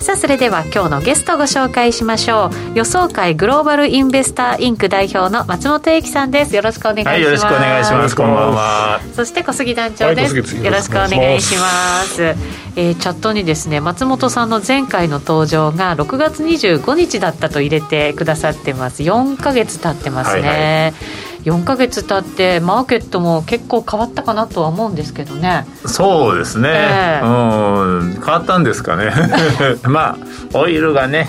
さあそれでは今日のゲストをご紹介しましょう。予想会グローバルインベスターインク代表の松本英樹さんです。よろしくお願いします、はい、よろしくお願いします。こんばんはそして小杉団長です、はい、よろしくお願いします。えー、チャットにですね松本さんの前回の登場が6月25日だったと入れてくださってます。4か月経ってますね、はいはい4か月経ってマーケットも結構変わったかなとは思うんですけどね。そうですね、えー、うん。変わったんですかね。まあオイルがね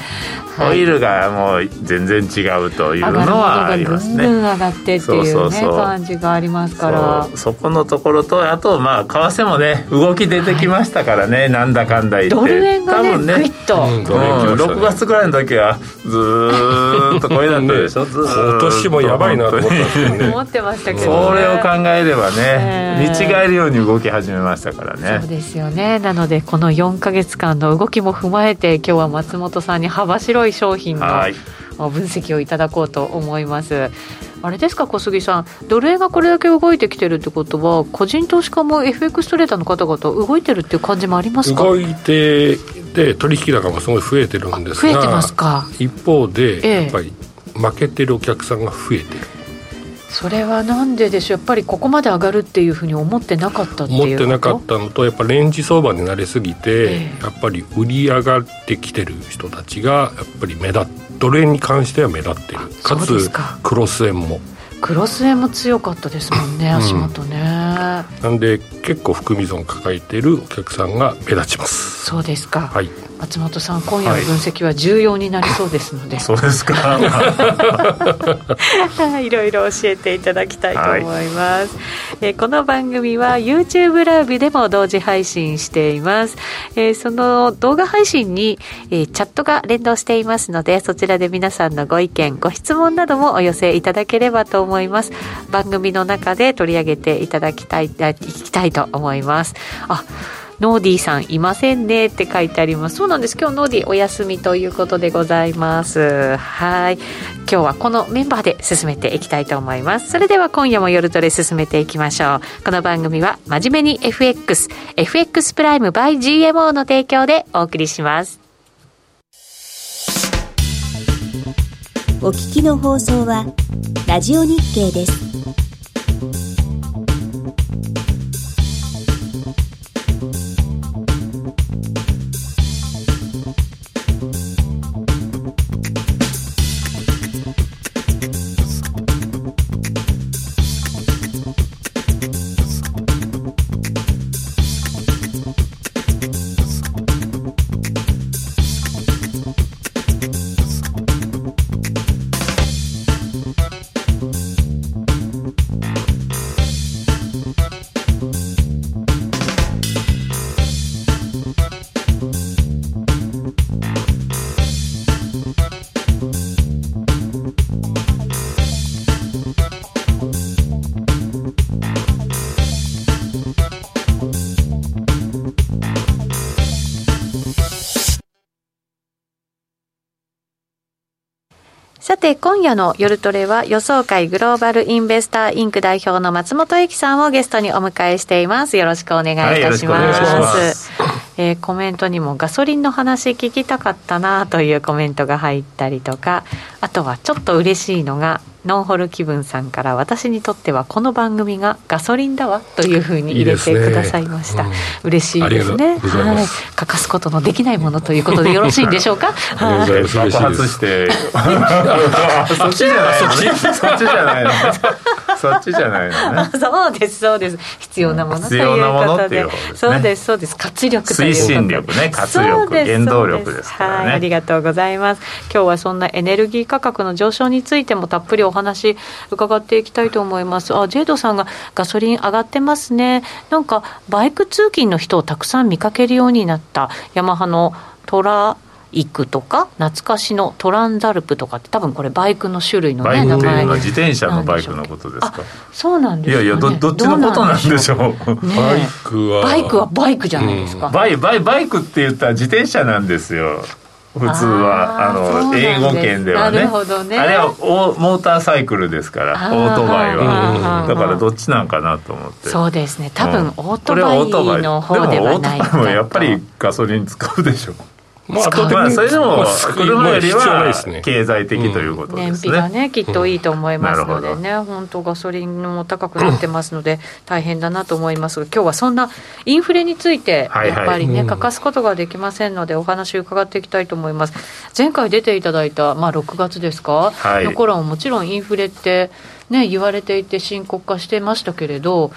オイルがもう全然違うというのはありますね。ぐん上がってっていうね感じがありますからそこのところとあとまあ為替もね動き出てきましたからね、はい、なんだかんだ言って。ドル円がね多分ねグイッと、うん、6月ぐらいの時はずっとこれだったでしょ、ね、今年もやばいなと思っ思ってましたけど、ね、それを考えればね、えー、見違えるように動き始めましたからね。そうですよね。なのでこの4か月間の動きも踏まえて今日は松本さんに幅広い商品の分析をいただこうと思います。あれですか小杉さん。ドル円がこれだけ動いてきてるってことは個人投資家も FX トレーダーの方々動いてるっていう感じもありますか？動いてで取引高もすごい増えてるんですが増えてますか？一方で、やっぱり負けてるお客さんが増えてるそれはなんででしょう？やっぱりここまで上がるっていうふうに思ってなかったっていう思ってなかったのとやっぱレンジ相場になりすぎて、えー、やっぱり売り上がってきてる人たちがやっぱり目立ドル円に関しては目立ってる。か。つクロス円も。クロス円も強かったですもんね、足元ね、うん、なんで結構含み損抱えているお客さんが目立ちます。そうですか。はい松本さん今夜の分析は重要になりそうですので、はい、そうですか。いろいろ教えていただきたいと思います、はい、えこの番組は YouTube ライブでも同時配信しています、えー、その動画配信に、えー、チャットが連動していますのでそちらで皆さんのご意見ご質問などもお寄せいただければと思います。番組の中で取り上げていただきたいいきたいと思います。あノーディーさんいませんね。って書いてあります。そうなんです。今日ノーディーお休みということでございます。はい。今日はこのメンバーで進めていきたいと思います。それでは今夜も夜トレ進めていきましょう。この番組は真面目に FX FX プライム by GMO の提供でお送りします。お聞きの放送はラジオ日経です。て今夜の夜トレは予想会グローバルインベスターインク代表の松本英樹さんをゲストにお迎えしています。よろしくお願いいたします、はい、えー、コメントにもガソリンの話聞きたかったなというコメントが入ったりとかあとはちょっと嬉しいのがノンホル気分さんから私にとってはこの番組がガソリンだわというふうに入れてくださいました。いいねうん、嬉しいですね。はい。欠かすことのできないものということでよろしいんでしょうか？はい。爆発して。そっちじゃない。そっち。そっちじゃないの。そっちじゃないのね。そうですそうです。必要なものということで。そうですそうです。活力推進力ね。活力原動力ですからね。ありがとうございます。今日はそんなエネルギー価格の上昇についてもたっぷりお話伺っていきたいと思います。あ、ジェイドさんがガソリン上がってますね。なんかバイク通勤の人をたくさん見かけるようになったヤマハのトライクとか懐かしのトランザルプとかって多分これバイクの種類のね名前。自転車のバイクのことですか？そうなんですか、ね、いやいやどどっちのことなんでしょう、ね、バイクは。バイクはバイクじゃないですか、うん、バイバイバイクって言ったら自転車なんですよ。普通は。あの英語圏ではね、ね、あれはオモーターサイクルですからオートバイは。だからどっちなんかなと思って。そうですね。多分オートバイの方ではないでもオートバイもやっぱりガソリン使うでしょまあ、まあ、それでも車よりは経済的ということですね、燃費がねきっといいと思いますのでね、うん、本当ガソリンも高くなってますので大変だなと思いますが今日はそんなインフレについてやっぱりね、欠かすことができませんのでお話伺っていきたいと思います。前回出ていただいた、まあ、6月ですか、はい、の頃ももちろんインフレってね言われていて深刻化してましたけれど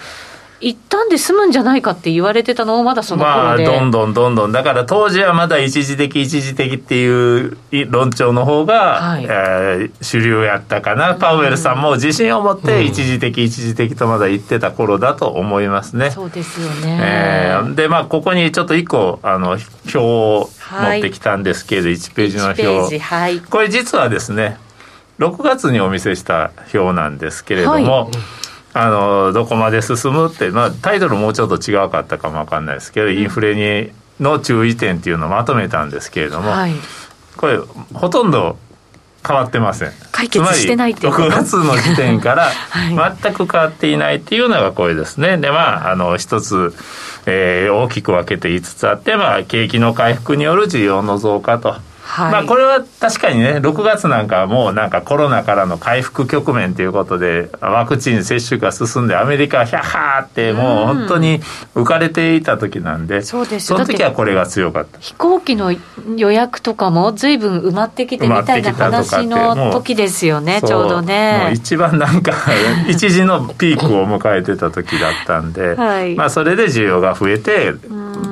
一旦で済むんじゃないかって言われてたのをまだその頃で、まあ、どんどんどんどん。だから当時はまだ一時的一時的っていう論調の方が、はい、えー、主流やったかな、パウエルさんも自信を持って一時的一時的とまだ言ってた頃だと思いますね。そうですよね、えー、でまあここにちょっと一個あの表を持ってきたんですけれど、はい、1ページの表、はい、これ実はですね6月にお見せした表なんですけれども、はいあのどこまで進むって、まあ、タイトルもうちょっと違うかったかも分かんないですけど、インフレにの注意点っていうのをまとめたんですけれども、はい、これほとんど変わってません。解決してないっていう6月の時点から 全く変わっていないっていうのがこれですね。でまああの一つ、えー、大きく分けて5つあって、まあ、景気の回復による需要の増加と。はい、まあこれは確かにね6月なんかはもうなんかコロナからの回復局面ということでワクチン接種が進んでアメリカはヒャッハーってもう本当に浮かれていた時なんで、うん、そうです。その時はこれが強かった。飛行機の予約とかも随分埋まってきてみたいな話の時ですよねちょうどね。もう一番なんか 一時のピークを迎えてた時だったんで、はい、まあそれで需要が増えて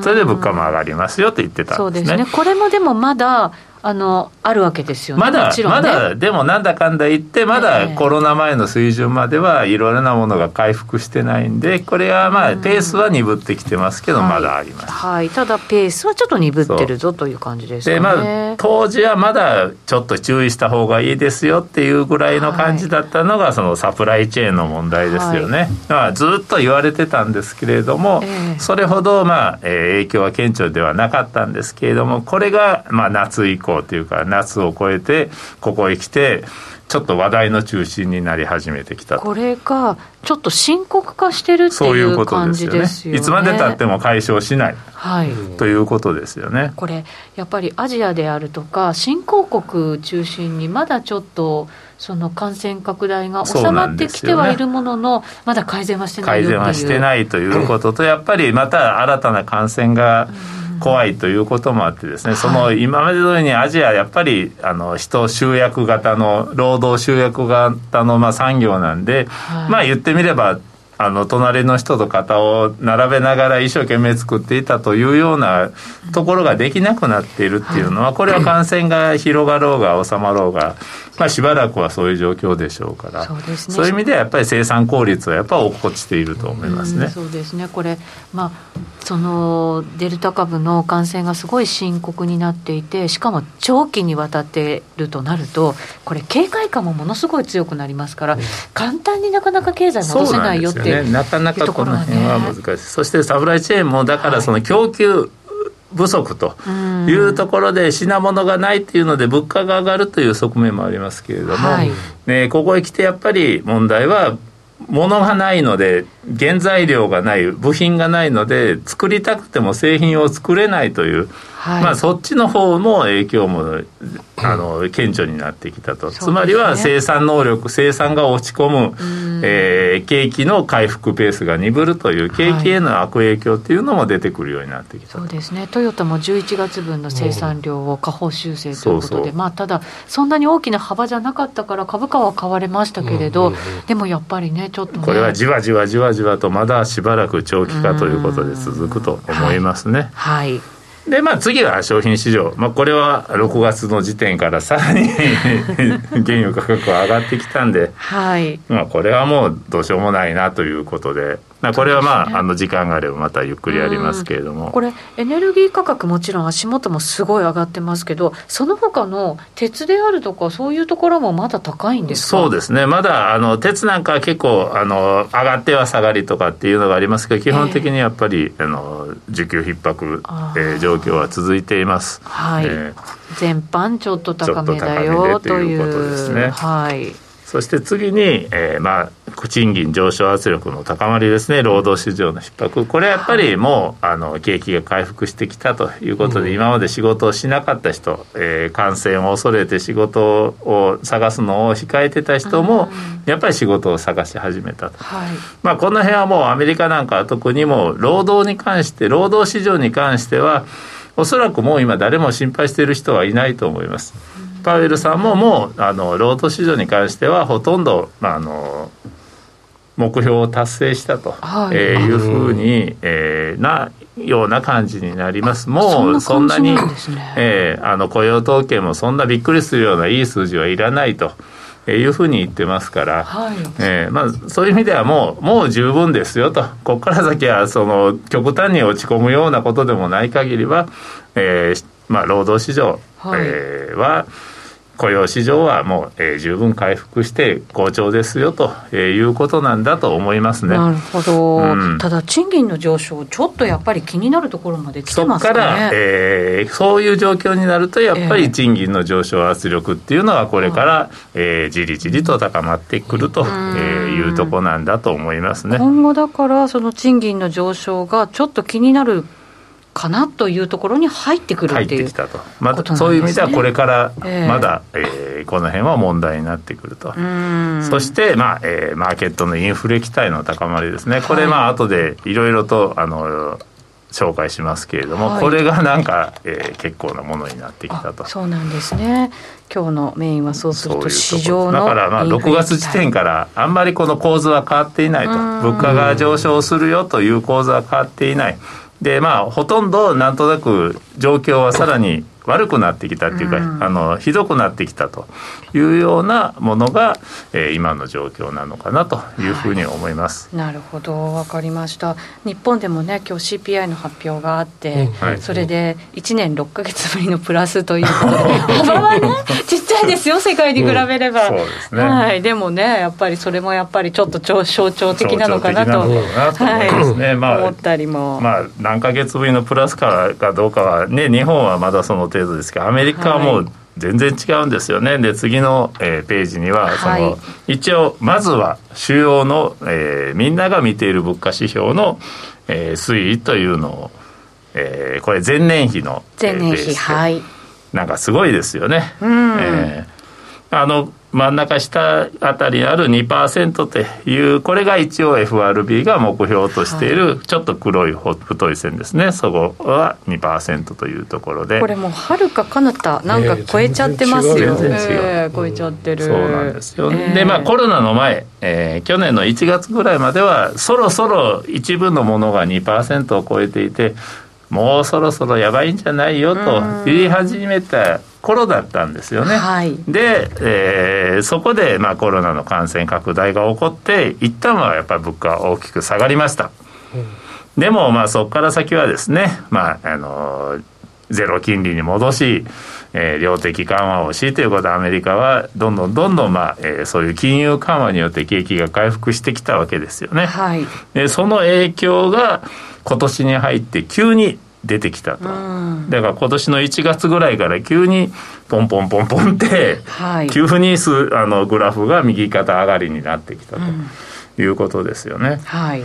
それで物価も上がりますよって言ってたんですね。そうですね。これもでもまだあのあるわけですよね。まだ、ね、まだでもなんだかんだ言ってまだコロナ前の水準まではいろいろなものが回復してないんでこれはまあペースは鈍ってきてますけど、まだあります、はい、はい、ただペースはちょっと鈍ってるぞという感じですね。でまあ当時はまだちょっと注意した方がいいですよっていうぐらいの感じだったのが、そのサプライチェーンの問題ですよね。はい、まあずっと言われてたんですけれども、えー、それほどまあ、えー、影響は顕著ではなかったんですけれどもこれがまあ夏以降降というか夏を超えてここへ来てちょっと話題の中心になり始めてきたこれがちょっと深刻化してるっていう感じですよね。いつまでたっても解消しない、はい、ということですよね。これやっぱりアジアであるとか新興国中心にまだちょっとその感染拡大が収まってきてはいるものの、ね、まだ改善はしてない改善はしてないということとやっぱりまた新たな感染が、うん怖いということもあってですね、その今まで通りにアジアやっぱりあの人集約型の労働集約型のまあ産業なんで、まあ言ってみればあの隣の人と肩を並べながら一生懸命作っていたというようなところができなくなっているっていうのはこれは感染が広がろうが収まろうが、まあ、しばらくはそういう状況でしょうから。そうです、ね、そういう意味ではやっぱり生産効率はやっぱ落っこちていると思いますね。うそうですね。これ、まあ、そのデルタ株の感染がすごい深刻になっていてしかも長期にわたっているとなるとこれ警戒感もものすごい強くなりますから、簡単になかなか経済戻せないよってね、なかなかこの辺は難しい、ね、そしてサプライチェーンもだからその供給不足というところで品物がないっていうので物価が上がるという側面もありますけれども、はい、ね、ここへ来てやっぱり問題は物がないので原材料がない部品がないので作りたくても製品を作れないというはい、まあ、そっちの方も影響もあの顕著になってきたと、ね、つまりは生産能力生産が落ち込む、えー、景気の回復ペースが鈍るという景気への悪影響っていうのも出てくるようになってきた、はい、そうですね。トヨタも11月分の生産量を下方修正ということで、まあ、ただそんなに大きな幅じゃなかったから株価は買われましたけれど、でもやっぱりねちょっと、ね、これはじわじわじわじわとまだしばらく長期化ということで続くと思いますね。はい、はいでまあ次は商品市場、まあ、これは6月の時点からさらに 原油価格は上がってきたんで、はい。まあ、これはもうどうしようもないなということでこれはまあ、ね、あの時間があればまたゆっくりやりますけれども。これエネルギー価格もちろん足元もすごい上がってますけどその他の鉄であるとかそういうところもまだ高いんですか？そうですね。まだあの鉄なんかは結構あの上がっては下がりとかっていうのがありますけど基本的にやっぱり、えー、あの需給逼迫、えー、状況は続いています。はい、えー、全般ちょっと高めだよということですね。はい。そして次に、えー、まあ、賃金上昇圧力の高まりですね、労働市場の逼迫、これやっぱりもう、あの景気が回復してきたということで、うん、今まで仕事をしなかった人、えー、感染を恐れて仕事を探すのを控えてた人も、やっぱり仕事を探し始めたと、はい、まあ、この辺はもうアメリカなんかは特にも労働に関して、労働市場に関しては、おそらくもう今、誰も心配している人はいないと思います。パウエルさんももうあの労働市場に関してはほとんど、まあ、あの目標を達成したと、はい。えー、いうふうに、えー、なような感じになります。もうそんなに、ね。えー、あの雇用統計もそんなびっくりするようないい数字はいらないと。いうふうに言ってますから、はい、えー、まあ、そういう意味ではもうもう十分ですよと。ここから先はその極端に落ち込むようなことでもない限りは、えーまあ、労働市場、はい。えー、は雇用市場はもう、えー、十分回復して好調ですよと、えー、いうことなんだと思いますね。なるほど、うん、ただ賃金の上昇ちょっとやっぱり気になるところまで来てますか、ね、そこから、えー、そういう状況になるとやっぱり賃金の上昇圧力っていうのはこれから、えー、じりじりと高まってくると、えー、いうとこなんだと思いますね。今後だからその賃金の上昇がちょっと気になるかなというところに入ってくるっていう、きたと、またそういう意味ではこれからまだ、えー、えー、この辺は問題になってくると。そして、まあえー、マーケットのインフレ期待の高まりですね。これ、まあ後でいろいろとあの紹介しますけれども、はい、これがなんか、えー、結構なものになってきたと。そうなんですね。今日のメインはそうすると市場のだからまあ6月時点からあんまりこの構図は変わっていないと。物価が上昇するよという構図は変わっていないでまあほとんどなんとなく状況はさらに悪くなってきたっていうか、うん、あのひどくなってきたというようなものが、えー、今の状況なのかなというふうに思います、はい、なるほど。分かりました。日本でもね今日 CPI の発表があって、うん。それで1年6か月ぶりのプラスということで 幅はねちっちゃいですよ世界に比べれば、うん、そうですね、はい、でもねやっぱりそれもやっぱりちょっと象徴的なのかなとはい、まあ、思ったりも。まあ何ヶ月ぶりのプラスかかどうかはね日本はまだその程度ですけどアメリカはもう全然違うんですよね。で次の、えー、ページにはその、はい、一応まずは主要の、えー、みんなが見ている物価指標の、えー、推移というのを、えー、これ前年比の前年比はい。なんかすごいですよね。うん、えー、あの真ん中下あたりにある2%というこれが一応 FRB が目標としているちょっと黒い太い線ですね。そこは2%というところで。これもうはるか彼方なんか超えちゃってますよ、全然違う、えー、超えちゃってる。そうなんですよ、えー、でまあコロナの前、えー、去年の1月ぐらいまではそろそろ一部のものが2%を超えていてもうそろそろやばいんじゃないよと言い始めた頃だったんですよね。はい、で、えー、そこで、まあ、コロナの感染拡大が起こって一旦はやっぱり物価は大きく下がりました。うん、でも、まあ、そこから先はですね、まあ、あのゼロ金利に戻し、えー、量的緩和をしということでアメリカはどんどんどんどん、まあえー、そういう金融緩和によって景気が回復してきたわけですよね。はい、でその影響が今年に入って急に出てきたと、だから今年の1月ぐらいから急にポンポンポンポンって、はい、急にすあのグラフが右肩上がりになってきたということですよね。はい。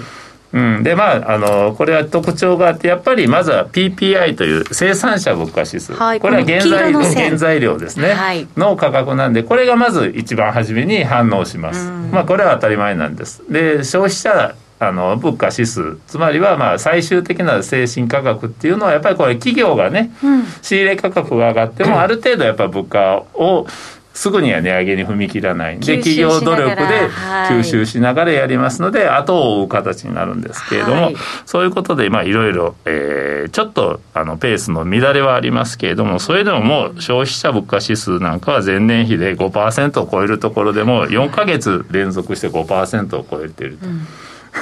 うん、でまああのこれは特徴があってやっぱりまずは PPI という生産者物価指数、はい、これは原材原材料ですね、はい、の価格なんでこれがまず一番初めに反応します、まあこれは当たり前なんです。で消費者あの物価指数。つまりはまあ最終的な精神価格っていうのはやっぱりこれ企業がね、うん、仕入れ価格が上がってもある程度やっぱ物価をすぐには値上げに踏み切らないんで企業努力で吸収しながらやりますので、はい、後を追う形になるんですけれども、はい、そういうことでまあいろいろ、えー、ちょっとあのペースの乱れはありますけれどもそれでももう消費者物価指数なんかは前年比で5%を超えるところでも4か月連続して5%を超えていると。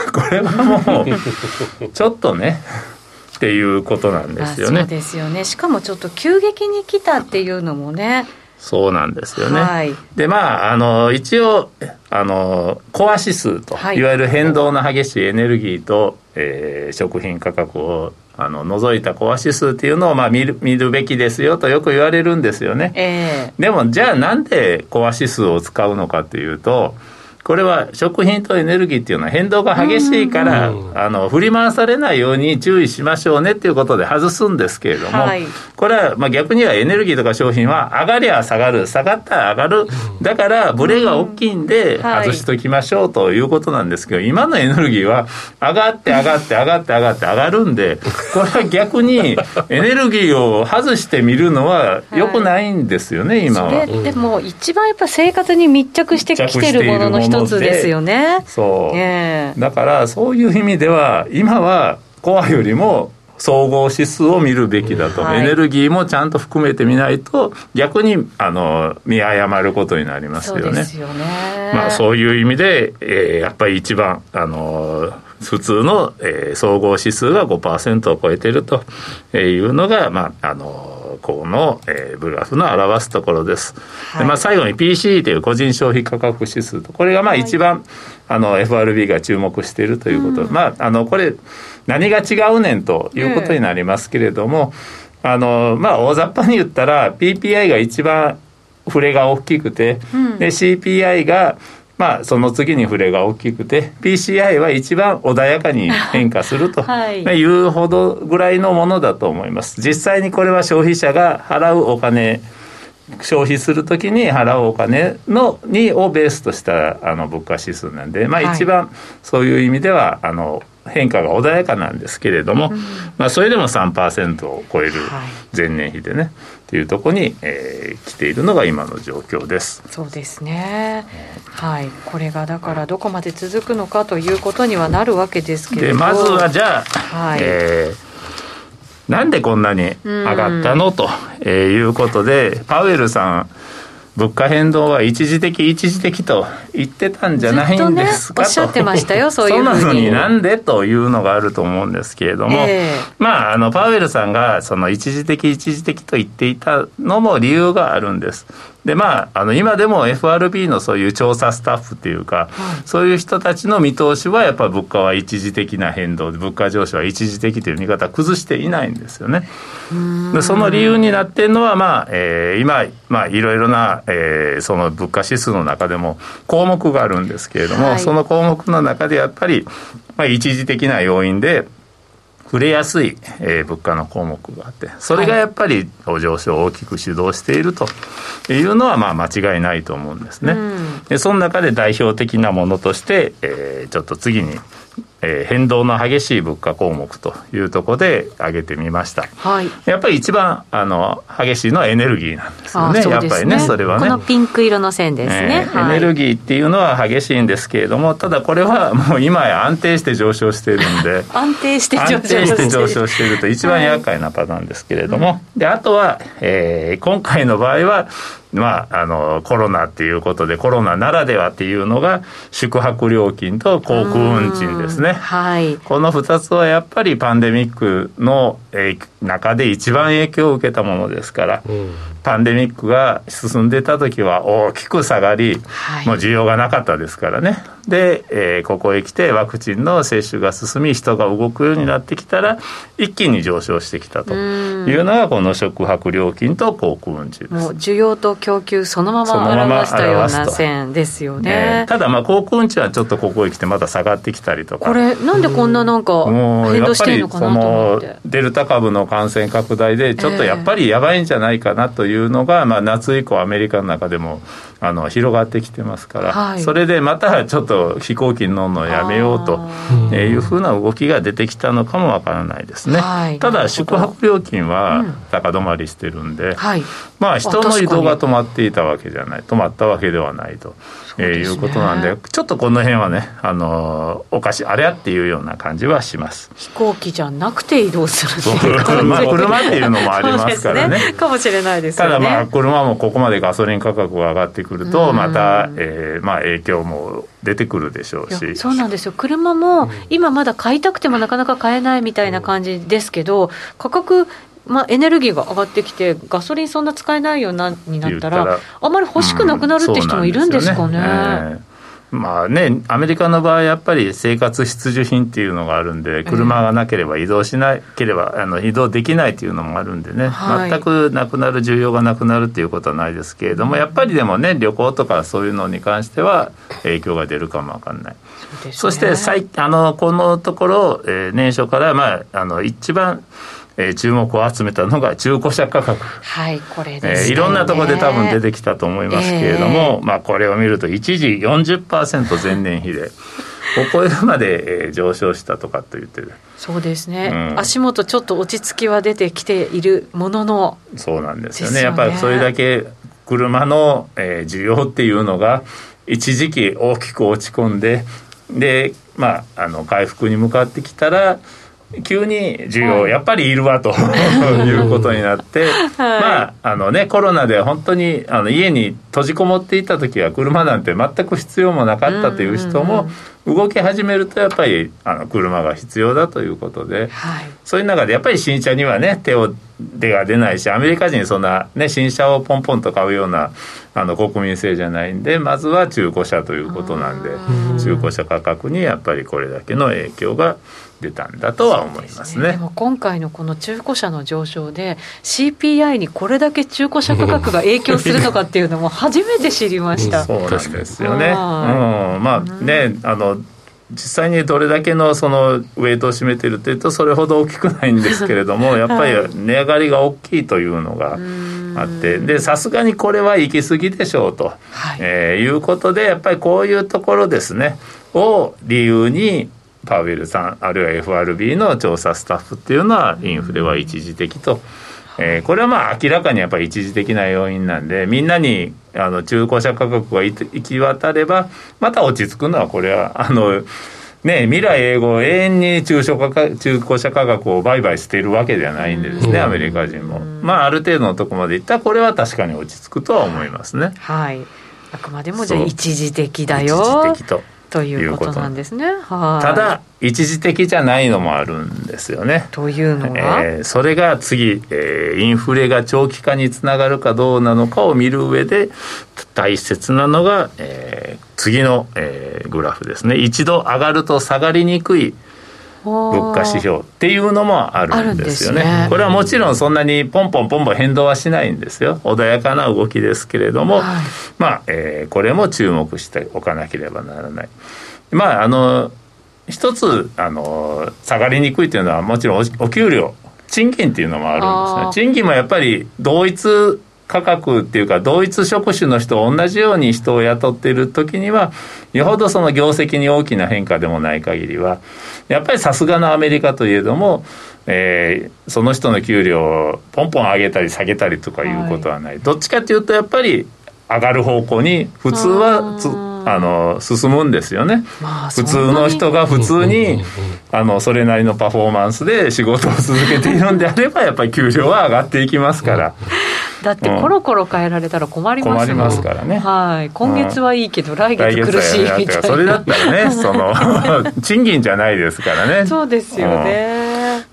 う んこれはもうちょっとねっていうことなんですよね。そうですよねしかもちょっと急激に来たっていうのもねそうなんですよね。はい、でまああの一応あのコア指数と、はい、いわゆる変動の激しいエネルギーと、えー、食品価格をあの除いたコア指数っていうのをまあ見る見るべきですよとよく言われるんですよね。えー、でもじゃあなんでコア指数を使うのかっていうとこれは食品とエネルギーっていうのは変動が激しいから、あの振り回されないように注意しましょうねっていうことで外すんですけれども、はい、これはまあ逆にはエネルギーとか商品は上がりゃ下がる、下がったら上がる、だからブレが大きいんで外しときましょうということなんですけど、今のエネルギーは上がって上がって上がって上がって上がるんで、これは逆にエネルギーを外してみるのはよくないんですよね、今は。でも一番やっぱ生活に密着してきてるものの一一つですよね。そう、えー、だからそういう意味では今はコアよりも総合指数を見るべきだと、はい、エネルギーもちゃんと含めてみないと逆にあの見誤ることになりますよね。そうよね。まあ、そういう意味で、えー、やっぱり一番あの普通の、えー、総合指数が5%を超えているというのが、まあ、あのこの、えー、グラフの表すところです。はい、でまあ、最後に PCE という個人消費価格指数とこれがまあ一番、はい、あの FRB が注目しているということ、うん、まああのこれ何が違うねんということになりますけれども、えー、あのまあ大雑把に言ったら PPI が一番触れが大きくて、うん、で CPI がまあ、その次に触れが大きくて PCI は一番穏やかに変化すると い。うほどぐらいのものだと思います。実際にこれは消費者が払うお金消費するときに払うお金のにをベースとしたあの物価指数なんで、まあ、一番そういう意味ではあの変化が穏やかなんですけれども、うん、まあ、それでも3%を超える前年比でね、はい、っていうところに、えー、来ているのが今の状況です。そうですね、はい、これがだからどこまで続くのかということにはなるわけですけれど。まずはじゃあ、はい。えー、なんでこんなに上がったの、うん、ということでパウエルさん物価変動は一時的一時的と言ってたんじゃないんですかと、ね、おっしゃってましたよそういうふうにそのになんでというのがあると思うんですけれども、えー、まああのパウエルさんがその一時的一時的と言っていたのも理由があるんですでまあ、あの今でも FRB のそういう調査スタッフっていうか、はい、そういう人たちの見通しはやっぱり物価は一時的な変動で物価上昇は一時的という見方崩していないんですよね。でその理由になっているのは、まあえー、今、まあ、いろいろな、えー、その物価指数の中でも項目があるんですけれども、はい、その項目の中でやっぱり、まあ、一時的な要因で触れやすい、えー、物価の項目があってそれがやっぱり上昇を大きく主導しているというのはまあ間違いないと思うんですね。うん、でその中で代表的なものとして、えー、ちょっと次にえー、変動の激しい物価項目というところで挙げてみました、はい、やっぱり一番あの激しいのはエネルギーなんですよね、ね、やっぱりねそれはね。このピンク色の線ですね、えーはい、エネルギーっていうのは激しいんですけれどもただこれは もう今や安定して上昇しているんで 安定して上昇して上昇していると一番厄介なパターンですけれども、はい、であとは、えー、今回の場合はまあ、あのコロナっていうことでコロナならではっていうのが宿泊料金と航空運賃ですね、はい、この2つはやっぱりパンデミックの中で一番影響を受けたものですから、うん、パンデミックが進んでた時は大きく下がり、はい、もう需要がなかったですからね。で、えー、ここへ来てワクチンの接種が進み人が動くようになってきたら一気に上昇してきたというのがこの宿泊料金と航空運賃です。もう需要と供給そのまま表したような線ですよね、ね、ただまあ航空運賃はちょっとここへ来てまた下がってきたりとか。これなんでこんななんか変動してるのかなと思って。デルタ株の感染拡大でちょっとやっぱりやばいんじゃないかなというのが、まあ、夏以降アメリカの中でもあの広がってきてますから、はい、それでまたちょっと飛行機に乗るのをやめようというふうな動きが出てきたのかもわからないですね、はい、ただ宿泊料金は高止まりしてるんで、うんはい、まあ人の移動が止まっていたわけじゃない。止まったわけではないと。えー、いうことなんでちょっとこの辺はねあのおかしいあれやっていうような感じはします。飛行機じゃなくて移動するっていう。車 車っていうのもありますからね。ね、かもしれないです、ね、ただまあ車もここまでガソリン価格が上がってくるとまた、えーまあ、影響も出てくるでしょうし。そうなんですよ。車も今まだ買いたくてもなかなか買えないみたいな感じですけど価格まあ、エネルギーが上がってきて、ガソリンそんな使えないようなになったら、あまり欲しくなくなるって人もいるんですかね。まあね、アメリカの場合、やっぱり生活必需品っていうのがあるんで、車がなければ移動しなければ、あの移動できないっていうのもあるんでね、はい、全くなくなる、需要がなくなるっていうことはないですけれども、やっぱりでもね、旅行とかそういうのに関しては、影響が出るかもわかんない。そ、ね,、して最あの、このところ、えー、年初から、まあ、あの一番、えー、注目を集めたのが中古車価格。はい、これです、ね、えー、いろんなところで多分出てきたと思いますけれども、えー、まあこれを見ると一時40%前年比で。ここまで、えー、上昇したとかと言ってる。そうですね、うん、足元ちょっと落ち着きは出てきているものの。そうなんですよね、ね、やっぱりそれだけ車の、えー、需要っていうのが一時期大きく落ち込んででまああの回復に向かってきたら急に需要やっぱりいるわと いうことになって、はい、まああのねコロナで本当にあの家に閉じこもっていた時は車なんて全く必要もなかったという人も動き始めるとやっぱりあの車が必要だということで、はい、そういう中でやっぱり新車にはね手を手が出ないしアメリカ人そんな、ね、新車をポンポンと買うようなあの国民性じゃないんでまずは中古車ということなんで中古車価格にやっぱりこれだけの影響が出たんだとは思いますね。で、ね、も今回のこの中古車の上昇で CPI にこれだけ中古車価格が影響するのかっていうのも初めて知りました。そうなんですよね。うん、まあねあの実際にどれだけのそのウェイトを占めているというとそれほど大きくないんですけれども やっぱり値上がりが大きいというのがあって。でさすがにこれは行き過ぎでしょうと、はい。えー、いうことでやっぱりこういうところですね。を理由にパウエルさんあるいは FRB の調査スタッフっていうのはインフレは一時的と。えー、これはまあ明らかにやっぱり一時的な要因なんでみんなにあの中古車価格が行き渡ればまた落ち着くのはこれはあのね未来英語永遠に中小価格中古車価格を売買しているわけではないんでですね、アメリカ人も。まあある程度のとこまでいったらこれは確かに落ち着くとは思いますね。はい。あくまでもじゃあ一時的だよ。一時的とということなんですね。はい。ただ一時的じゃないのもあるんですよね。というのは、えー、それが次、えー、インフレが長期化につながるかどうなのかを見る上で大切なのが、えー、次の、えー、グラフですね。一度上がると下がりにくい物価指標っていうのもあるんですよね、ね、これはもちろんそんなにポンポンポンポン変動はしないんですよ。穏やかな動きですけれども、はい、まあ、えー、これも注目しておかなければならない。まああの一つあの下がりにくいというのはもちろんお給料賃金っていうのもあるんですね。賃金もやっぱり同一価格っていうか同一職種の人同じように人を雇っている時にはよほどその業績に大きな変化でもない限りはやっぱりさすがのアメリカといえども、えー、その人の給料をポンポン上げたり下げたりとかいうことはない、はい、どっちかというとやっぱり上がる方向に普通はつあの進むんですよね、まあ、普通の人が普通にあのそれなりのパフォーマンスで仕事を続けているんであれば やっぱり給料は上がっていきますから。だってコロコロ変えられたら困ります困りますからね、はい、今月はいいけど来月苦しいみたいな。それだったらねその 賃金じゃないですからね。そうですよね、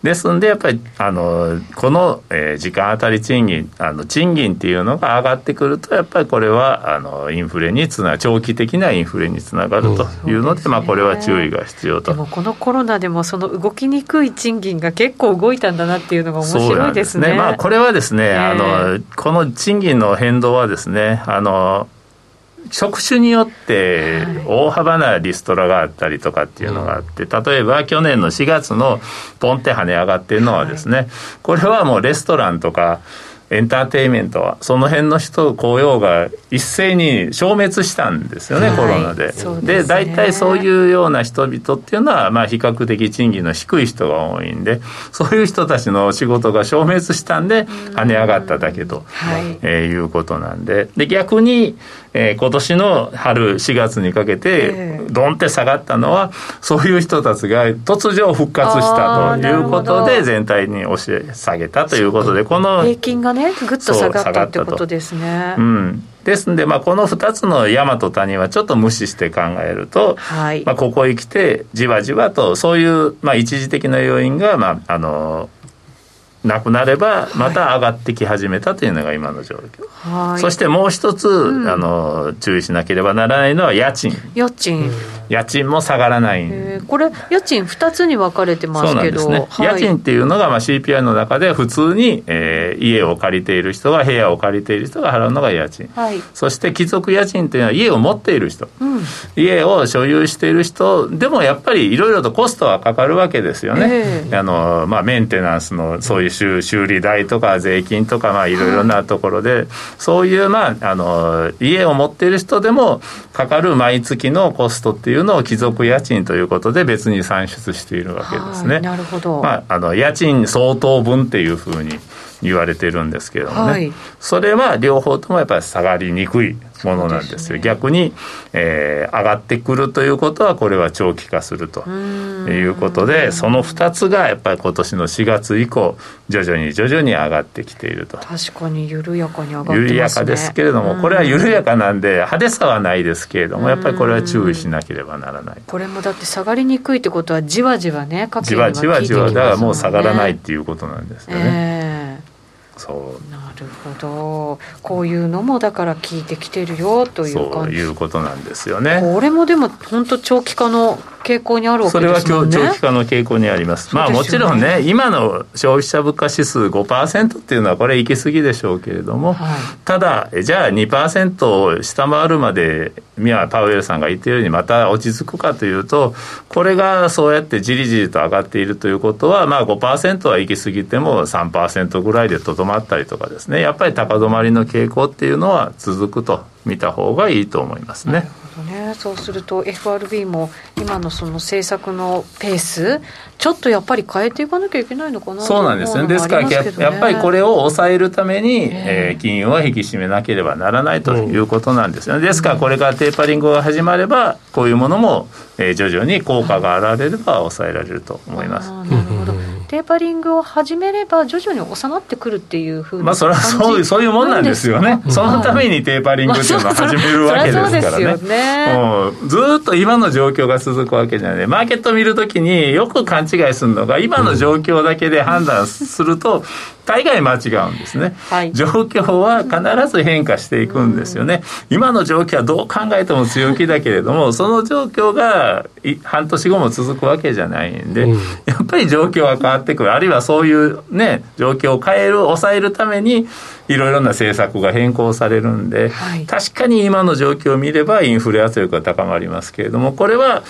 ですんでやっぱりあのこの、えー、時間当たり賃金あの賃金っていうのが上がってくるとやっぱりこれはあのインフレにつな長期的なインフレにつながるというのでうんでね、まあ、これは注意が必要と。でもこのコロナでもその動きにくい賃金が結構動いたんだなっていうのが面白いですね。ね。まあ、これはですね、えー、あのこの賃金の変動はですねあの職種によって大幅なリストラがあったりとかっていうのがあって、例えば去年の4月のポンって跳ね上がってるのはですね、これはもうレストランとか、エンターテインメントはその辺の人雇用が一斉に消滅したんですよね、はい、コロナで。で、ね、大体そういうような人々っていうのは、まあ、比較的賃金の低い人が多いんでそういう人たちの仕事が消滅したんで跳ね上がっただけと、はい、えー、いうことなんで。で逆にえー、今年の春4月にかけてドンって下がったのはそういう人たちが突如復活したということで全体に押し下げたということでこの平均がねぐっと下がったってことですね。うん。ですんで、まあ、この2つの山と谷はちょっと無視して考えると、はい、まあ、ここへ来てじわじわとそういう、まあ、一時的な要因が、まあ、あのなくなればまた上がってき始めたというのが今の状況、はい、そしてもう一つ、うん、あの注意しなければならないのは家賃。家賃。家賃も下がらない。これ家賃2つに分かれてますけど。そうなんですね、はい、家賃っていうのがまあ CPI の中で普通に、えー、家を借りている人が部屋を借りている人が払うのが家賃、はい、そして貴族家賃っていうのは家を持っている人、うん、家を所有している人でもやっぱりいろいろとコストはかかるわけですよね、えー、あのまあ、メンテナンスのそういう修修理代とか税金とかいろいろなところで、はい、そういう、まあ、あの家を持っている人でもかかる毎月のコストっていうのを貴族家賃ということで別に算出しているわけですね。なるほど、まあ、あの家賃相当分っていうふうに言われてるんですけれどもね、はい、それは両方ともやっぱり下がりにくいものなんですよ、ね、逆に、えー、上がってくるということはこれは長期化するということでその2つがやっぱり今年の4月以降徐々に徐々に上がってきていると。確かに緩やかに上がってますね。緩やかですけれどもこれは緩やかなんで派手さはないですけれどもやっぱりこれは注意しなければならないこれもだって下がりにくいってことはじわじわねじわじわじわだからもう下がらないっていうことなんですよね、えーそう。なるほど。こういうのもだから聞いてきてるよというそういうことなんですよね。これもでも本当長期化の傾向にあるわけですね。それは長期化の傾向にあります、まあもちろんね今の消費者物価指数5%っていうのはこれ行き過ぎでしょうけれども、はい、ただじゃあ2%を下回るまで宮パウエルさんが言っているようにまた落ち着くかというとこれがそうやってじりじりと上がっているということはまあ5%は行き過ぎても3%ぐらいでとどまったりとかですね。やっぱり高止まりの傾向っていうのは続くと見た方がいいと思いますね。ね、そうすると FRB も今のその政策のペースちょっとやっぱり変えていかなきゃいけないのかなそうなんですね。ですからやっぱりこれを抑えるために、えー、金融は引き締めなければならないということなんですよね、ですからこれからテーパリングが始まればこういうものも、えー、徐々に効果が現れれば抑えられると思います。なるほどテーパリングを始めれば徐々に収まってくるっていうふうまあそれはそういうそういうもんなんですよね、そのためにテーパリングっていうのを始めるわけですからね,、もうずっと今の状況が続くわけじゃないマーケット見るときによく勘違いするのが今の状況だけで判断すると大概間違うんですね、はい、状況は必ず変化していくんですよね、今の状況はどう考えても強気だけれどもその状況が半年後も続くわけじゃないんで、やっぱり状況は変わってくる。あるいはそういうね状況を変える抑えるためにいろいろな政策が変更されるんで、はい、確かに今の状況を見ればインフレ圧力が高まりますけれどもこれは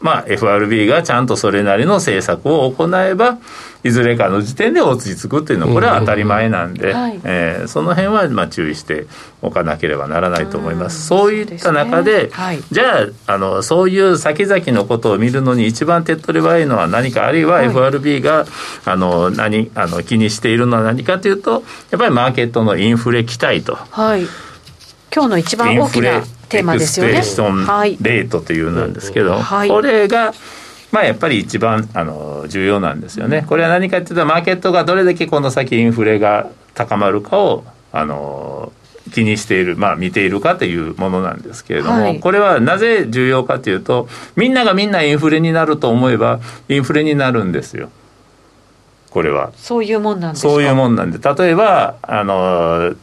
まあ、FRB がちゃんとそれなりの政策を行えばいずれかの時点で落ち着くっていうのはこれは当たり前なんで、はい、えー、その辺はまあ注意しておかなければならないと思います。うそういった中で、ね。はい、じゃああのそういう先々のことを見るのに一番手っ取り早いのは何かあるいは FRB が、はい、あの何あの気にしているのは何かというとやっぱりマーケットのインフレ期待と。はい今日の一番大きなテーマですよね。エクスプレッションレートというなんですけど、はい、これがまあ、やっぱり一番あの重要なんですよね。これは何かというとマーケットがどれだけこの先インフレが高まるかをあの気にしている、まあ、見ているかというものなんですけれども、はい、これはなぜ重要かというとみんながみんなインフレになると思えばインフレになるんですよ。これはそういうもんなんですそういうもんなんで例えばあの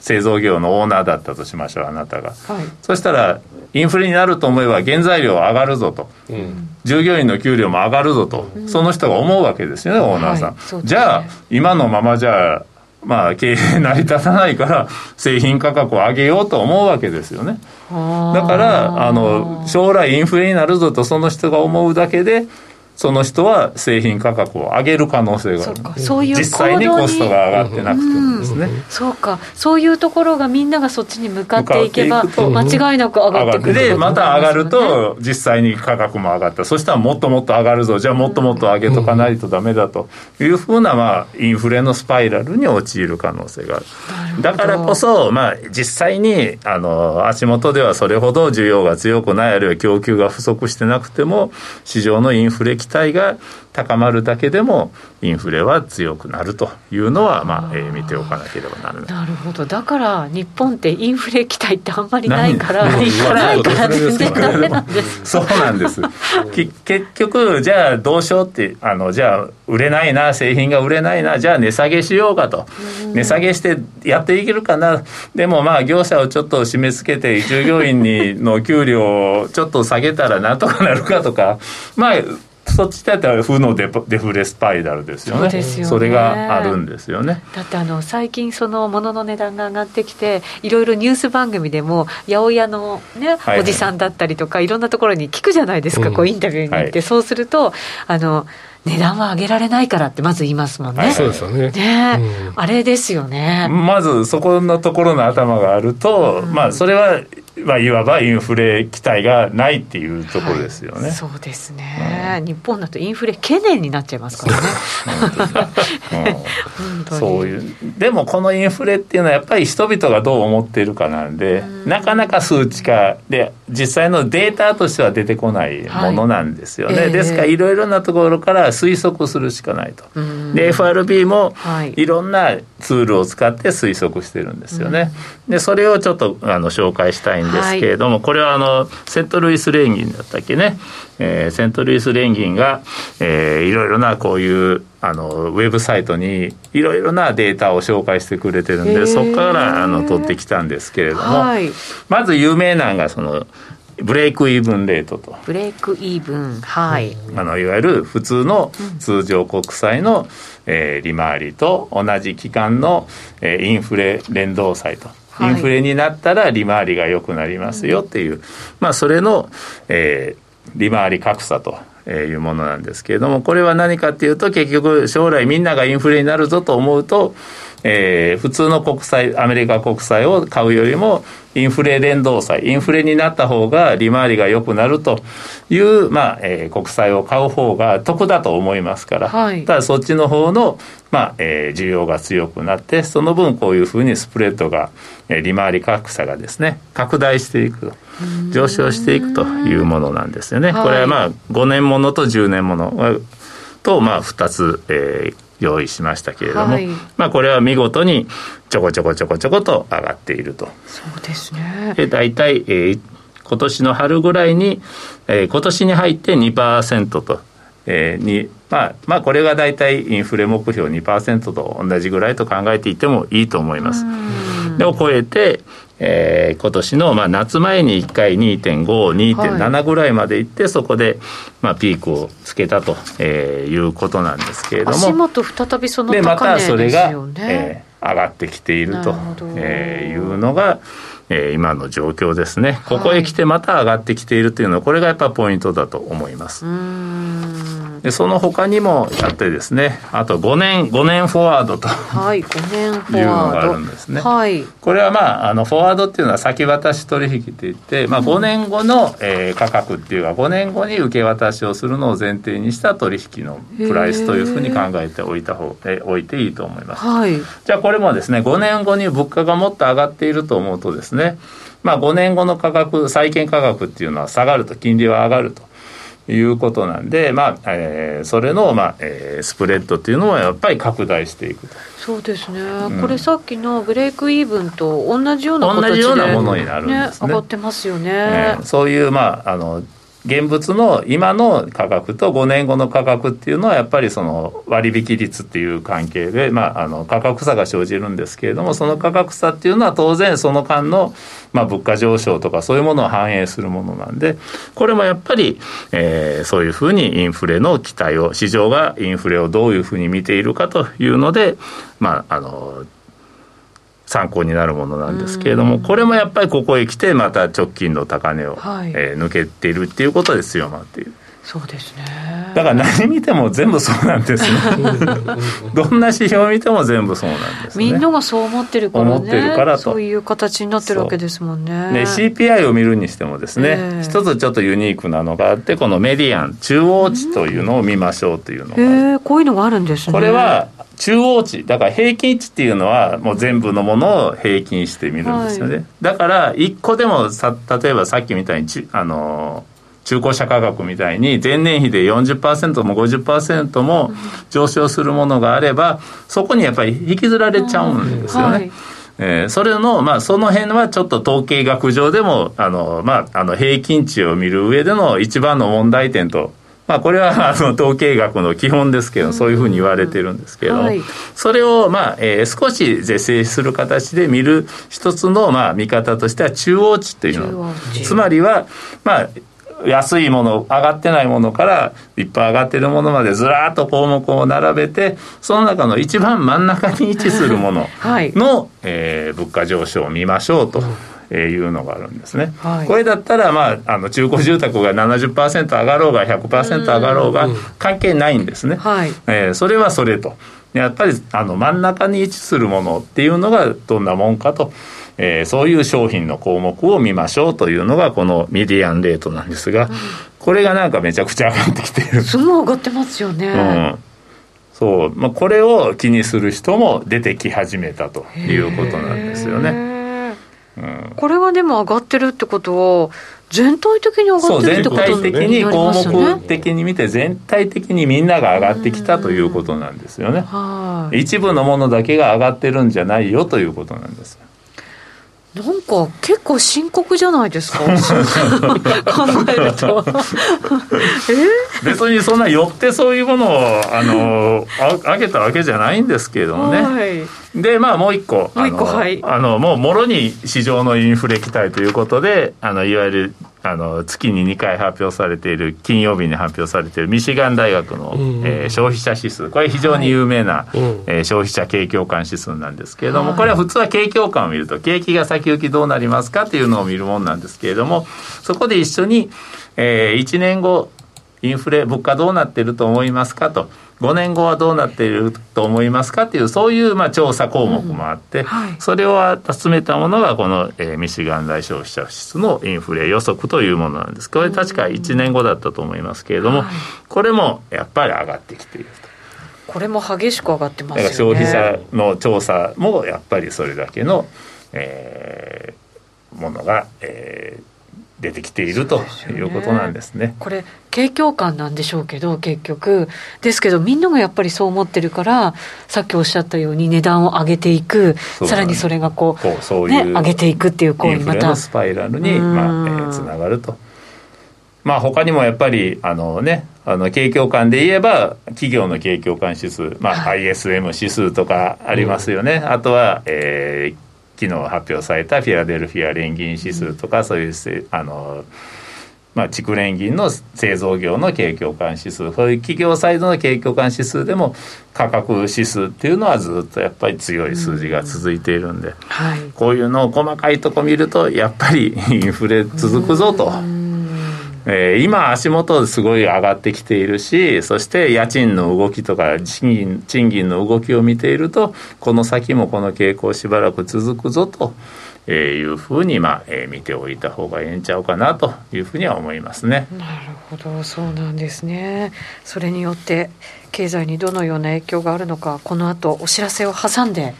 製造業のオーナーだったとしましょうあなたが、はい、そしたらインフレになると思えば原材料上がるぞと、うん、従業員の給料も上がるぞと、うん、その人が思うわけですよねオーナーさん、はいね、じゃあ今のままじゃまあ経営成り立たないから製品価格を上げようと思うわけですよね。だからあの将来インフレになるぞとその人が思うだけでその人は製品価格を上げる可能性がある。そういう実際にコストが上がってなくてもですね、うん、そうか。そういうところがみんながそっちに向かっていけば間違いなく上がってくるでまた上がると実際に価格も上がった。そしたらもっともっと上がるぞ。じゃあもっともっと上げとかないとダメだというふうな、まあ、インフレのスパイラルに陥る可能性がある。だからこそ、まあ、実際にあの足元ではそれほど需要が強くないあるいは供給が不足してなくても市場のインフレ期待が高まるだけでもインフレは強くなるというのは、まあえー、見ておかなければならない。なるほど。だから日本ってインフレ期待ってあんまりないから ないから全然ダメなんですそうなんです。結局じゃあどうしようってあのじゃあ売れないな製品が売れないなじゃあ値下げしようかと。値下げしてやっていけるかな。でもまあ業者をちょっと締め付けて従業員にの給料をちょっと下げたらなんとかなるかとか。まあそっちだったら負のデデフレスパイラルですよね。そ、ね、それがあるんですよね。だってあの最近その物の値段が上がってきていろいろニュース番組でも八百屋のね、はいはい、おじさんだったりとかいろんなところに聞くじゃないですか、うん、こうインタビューに行って、はい、そうするとあの値段は上げられないからってまず言いますもんね。はい、そうですよね。ね、うん、あれですよね。まずそこのところの頭があると、うん、まあそれはまあ、いわばインフレ期待がないっていうところですよね、はい、そうですね、うん、日本だとインフレ懸念になっちゃいますからね。うん、そういうでもこのインフレっていうのはやっぱり人々がどう思っているかなんで、ん、なかなか数値化で実際のデータとしては出てこないものなんですよね、はい。えー、ですからいろいろなところから推測するしかないと、で FRB もい。ろんなツールを使って推測してるんですよね、でそれをちょっとあの紹介したいんですけれども、はい、これはあのセントルイス連銀だったっけね、えー、セントルイス連銀が、えー、いろいろなこういうあのウェブサイトにいろいろなデータを紹介してくれてるんでそこからあの取ってきたんですけれども、はい、まず有名なのがそのブレイクイーブンレートと。ブレイクイーブンはい。あのいわゆる普通の通常国債の、えー、利回りと同じ期間の、えー、インフレ連動債とインフレになったら利回りが良くなりますよっていう、まあ、それの、えー、利回り格差というものなんですけれどもこれは何かっていうと結局将来みんながインフレになるぞと思うとえー、普通の国債アメリカ国債を買うよりもインフレ連動債インフレになった方が利回りが良くなるという、まあえー、国債を買う方が得だと思いますから、はい、ただそっちの方の、まあえー、需要が強くなってその分こういうふうにスプレッドが、えー、利回り格差がですね拡大していく上昇していくというものなんですよね。これはまあ5年ものと10年ものと、まあ、2つ、えー用意しましたけれども、はい、まあこれは見事にちょこちょこちょこちょこと上がっていると。そうですね。で大体、えー、今年の春ぐらいに、えー、今年に入って2%と、えー、にまあ、まあこれが大体インフレ目標2%と同じぐらいと考えていてもいいと思います。でを超えて、えー、今年のまあ夏前に1回2.5、2.7ぐらいまでいって、はい、そこでまあピークをつけたと、えー、いうことなんですけれども。足元再びその高値でね。で、またそれが、えー、上がってきていると、えー、いうのが、えー、今の状況ですね。ここへ来てまた上がってきているというのは、これがやっぱポイントだと思います。でその他にもやってですねあと5年5年フォワードとはい5年フォワード。いうのがあるんですね、はい、これはまああのフォワードっていうのは先渡し取引といって、まあ、5年後の、えー、価格っていうか5年後に受け渡しをするのを前提にした取引のプライスというふうに考えておいた方えおいていいと思います、はい、じゃあこれもですね5年後に物価がもっと上がっていると思うとですねまあ5年後の価格債券価格っていうのは下がると金利は上がるということなんで、まあえー、それの、まあえー、スプレッドっていうのはやっぱり拡大していくと。そうですね、うん、これさっきのブレイクイーブンと同じような形で、同じようなものになるんですね、ね上がってますよね、ね、そういう、まあ、あの現物の今の価格と5年後の価格っていうのはやっぱりその割引率っていう関係で、まあ、あの価格差が生じるんですけれどもその価格差っていうのは当然その間の、まあ、物価上昇とかそういうものを反映するものなんでこれもやっぱり、えー、そういうふうにインフレの期待を市場がインフレをどういうふうに見ているかというのでまああの参考になるものなんですけれども、これもやっぱりここへ来てまた直近の高値を、はい、えー、抜けているっていうことで強まっている。そうですね。だから何見ても全部そうなんですね。どんな指標を見ても全部そうなんです、ね、みんながそう思ってるからね。思ってるからと。そういう形になってるわけですもんね。ね CPI を見るにしてもですね、えー、一つちょっとユニークなのがあってこのメディアン中央値というのを見ましょうというのが、えー、こういうのがあるんですね。これは中央値。だから平均値っていうのはもう全部のものを平均してみるんですよね、はい、だから1個でもさ例えばさっきみたいにちあの中古車価格みたいに前年比で40%も50%も上昇するものがあればそこにやっぱり引きずられちゃうんですよね。はい。えー、それの、まあ、その辺はちょっと統計学上でも、あの、まあ、あの、平均値を見る上での一番の問題点とまあ、これはあの統計学の基本ですけど、そういうふうに言われてるんですけど、はい、それを、まあえー、少し是正する形で見る一つの、まあ、見方としては中央値というの。つまりは、まあ、安いもの上がってないものからいっぱい上がってるものまでずらっと項目を並べてその中の一番真ん中に位置するものの、はい、えー、物価上昇を見ましょうと。えいうのがあるんですね、はい、これだったら、まあ、あの中古住宅が70%上がろうが100%上がろうが関係ないんですね、はい、えー、それはそれと。やっぱりあの真ん中に位置するものっていうのがどんなもんかと、えー、そういう商品の項目を見ましょうというのがこのミディアンレートなんですが、うん、これがなんかめちゃくちゃ上がってきてる。すごい上がってますよね、うん。そう。まあ、これを気にする人も出てき始めたということなんですよね。これがでも上がってるってことは全体的に上がってるってことね。全体的に項目的に見て全体的にみんなが上がってきたということなんですよね、一部のものだけが上がってるんじゃないよということなんですなんか結構深刻じゃないですか 考えると。え？別にそんな寄ってそういうものをあのあげたわけじゃないんですけれどもね、はい。でまあもう一個もう一個はい。あのもうもろに市場のインフレ期待ということであのいわゆるあの月に2回発表されている金曜日に発表されているミシガン大学の、うん、えー、消費者指数。これ非常に有名な、はい、えー、消費者景況感指数なんですけれども、はい、これは普通は景況感を見ると景気が先行きどうなりますかっていうのを見るもんなんですけれどもそこで一緒に、えー、1年後インフレ物価どうなってると思いますかと。5年後はどうなっていると思いますかっていうそういうまあ調査項目もあって、うんはい、それを集めたものがこの、えー、ミシガン大消費者指数のインフレ予測というものなんですこれ確か1年後だったと思いますけれども、これもやっぱり上がってきていると。これも激しく上がってますよね。消費者の調査もやっぱりそれだけの、えー、ものが、えー、出てきているということなんですね。これ景況感なんでしょうけど結局。ですけどみんながやっぱりそう思ってるからさっきおっしゃったように値段を上げていく、ね、さらにそれがこうそういう、ね、上げていくっていう行為また。スパイラルにまあ、えー、つながると。まあ他にもやっぱりあのねあの景況感で言えば企業の景況感指数、まあ、ISM 指数とかありますよね、うん、あとは、えー、昨日発表されたフィラデルフィア連銀指数とか、そういうあのまあ、蓄連銀の製造業の景況感指数そういう企業サイドの景況感指数でも価格指数っていうのはずっとやっぱり強い数字が続いているんで、はい、こういうのを細かいとこ見るとやっぱりインフレ続くぞと。えー、今足元すごい上がってきているしそして家賃の動きとか賃金の動きを見ているとこの先もこの傾向しばらく続くぞと。えー、いうふうに、まあえー、見ておいた方がええんちゃうかなというふうには思いますね。なるほどそうなんですね。それによって経済にどのような影響があるのかこの後お知らせを挟んで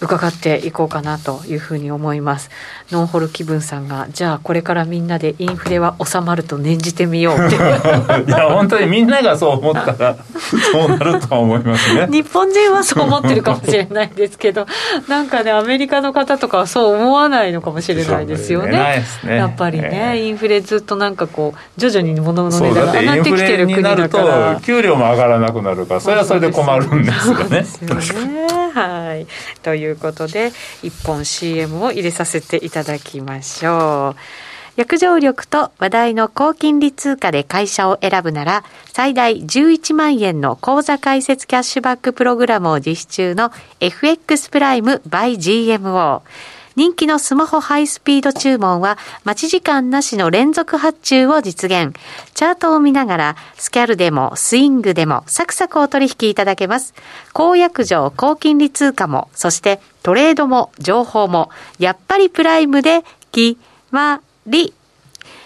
伺っていこうかなというふうに思います、はい、ノンホル気分さんがじゃあこれからみんなでインフレは収まると念じてみようって。いや本当にみんながそう思ったら そうなるとは思いますね。日本人はそう思ってるかもしれないですけど なんかねアメリカの方とかはそう思わないのかもしれないですよね、ね、やっぱりね、えー、インフレずっとなんかこう徐々に物の値段が上がってきてる国だから。給料も上がらなくなるからそれはそれで困るんですよね。はい、ということで一本 CM を入れさせていただきましょう。約定力と話題の高金利通貨で会社を選ぶなら、最大11万円の口座開設キャッシュバックプログラムを実施中の FX プライム by GMO。人気のスマホハイスピード注文は待ち時間なしの連続発注を実現。チャートを見ながらスキャルでもスイングでもサクサクお取引いただけます。公約上高金利通貨も、そしてトレードも情報も、やっぱりプライムで決まり。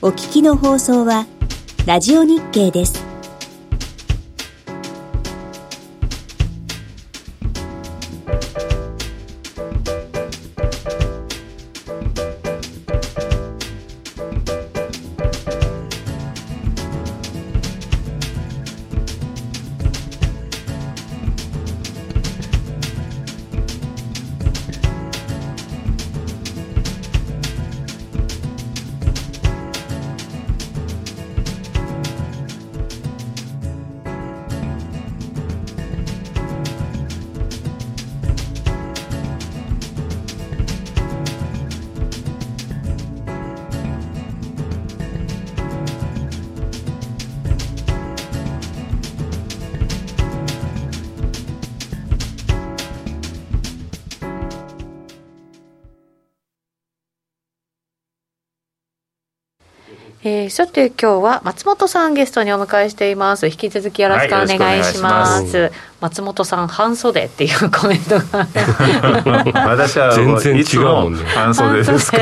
お聞きの放送は、ラジオ日経です。えー、さて今日は松本さんゲストにお迎えしています。引き続きよろしくお願いします。はいます、松本さん半袖っていうコメントが。私 は全然違うもんね。半袖です か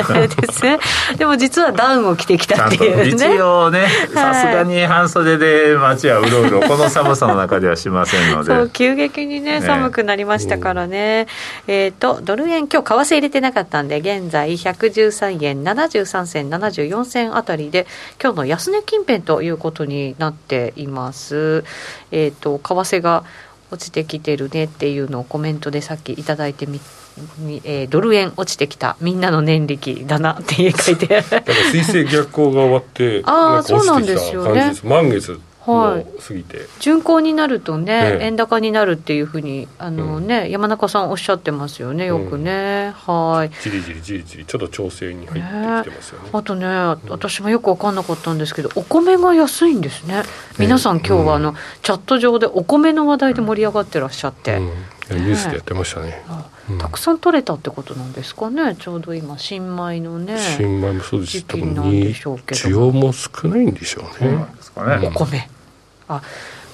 でも実はダウンを着てきたっていうね一応ね。さすがに半袖で街はうろうろこの寒さの中ではしませんので。そう急激にね寒くなりましたからね、えっ、ー、とドル円今日為替入れてなかったんで現在113円73銭74銭あたりで今日の安値近辺ということになっています。えっ、ー、と為替が落ちてきてるねっていうのをコメントでさっき頂いてみえー、ドル円落ちてきた。みんなの年力だなって書いて。だから水星逆行が終わってああそうなんですよね。満月はい、過ぎて。巡航になるとね、円高になるっていうふうにあのね、うん、山中さんおっしゃってますよねよくね、うん、はい。じりじりじりじりちょっと調整に入ってきてますよね、ね、あとね、私もよく分かんなかったんですけどお米が安いんですね。皆さん今日はあの、チャット上でお米の話題で盛り上がってらっしゃって、ニュースでやってましたね、たくさん取れたってことなんですかね。ちょうど今新米のね新米もそうですしょうけど需要も少ないんでしょうね、お米あ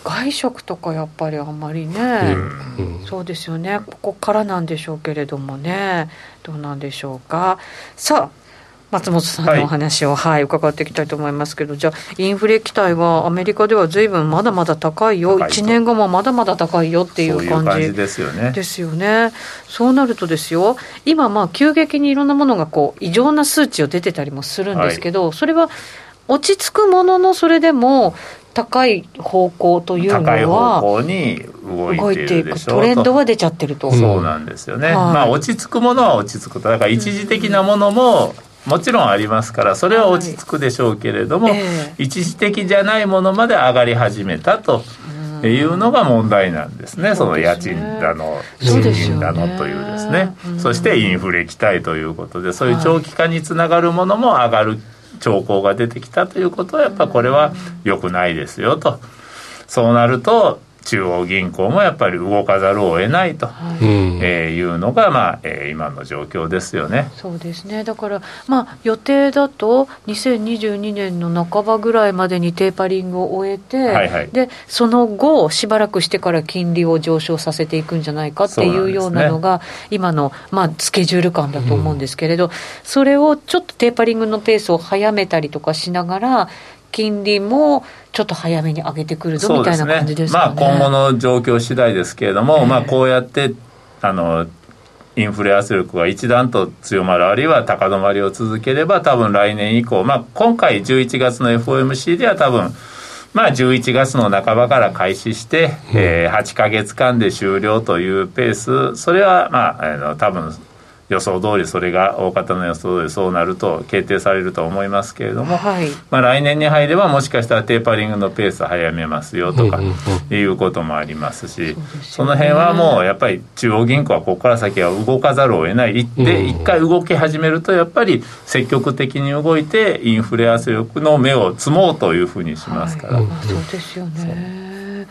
外食とかやっぱりあんまりね、うん。うん、そうですよね。ここからなんでしょうけれどもね。どうなんでしょうか。さあ松本さんのお話を、はい、はい、伺っていきたいと思いますけど。じゃあインフレ期待はアメリカでは随分まだまだ高いよ。1年後もまだまだ高いよっていう感じですよね。ですよね。そうなるとですよ。今まあ急激にいろんなものがこう異常な数値を出てたりもするんですけど、はい、それは落ち着くもののそれでも高い方向というのは高い方向に動いていくトレンドは出ちゃってると。そうなんですよね、はい、まあ落ち着くものは落ち着くと。だから一時的なものも、もちろんありますからそれは落ち着くでしょうけれども、はい。えー、一時的じゃないものまで上がり始めたというのが問題なんですね、その家賃だの、賃金だのというですね、そしてインフレ期待ということで、そういう長期化につながるものも上がる兆候が出てきたということはやっぱこれは良くないですよと。そうなると中央銀行もやっぱり動かざるを得ないと、はい、えー、いうのが、まあえー、今の状況ですよね。そうですね。だから、まあ、予定だと2022年の半ばぐらいまでにテーパリングを終えて、はいはい、でその後しばらくしてから金利を上昇させていくんじゃないかっていうようなのが、ね、今の、まあ、スケジュール感だと思うんですけれど、うん、それをちょっとテーパリングのペースを早めたりとかしながら金利もちょっと早めに上げてくるぞみたいな感じですかね。まあ、今後の状況次第ですけれども、えー、まあ、こうやってあのインフレ圧力が一段と強まるあるいは高止まりを続ければ多分来年以降、まあ、今回11月の FOMC では多分まあ、11月の半ばから開始して、うん、えー、8か月間で終了というペース。それは、まあ、あの多分予想通りそれが大方の予想通りそうなると決定されると思いますけれども、はい、まあ、来年に入ればもしかしたらテーパリングのペース早めますよとかいうこともありますし、その辺はもうやっぱり中央銀行はここから先は動かざるを得ないで一回動き始めるとやっぱり積極的に動いてインフレ圧力の目を積もうというふうにしますから。はい、そうですよね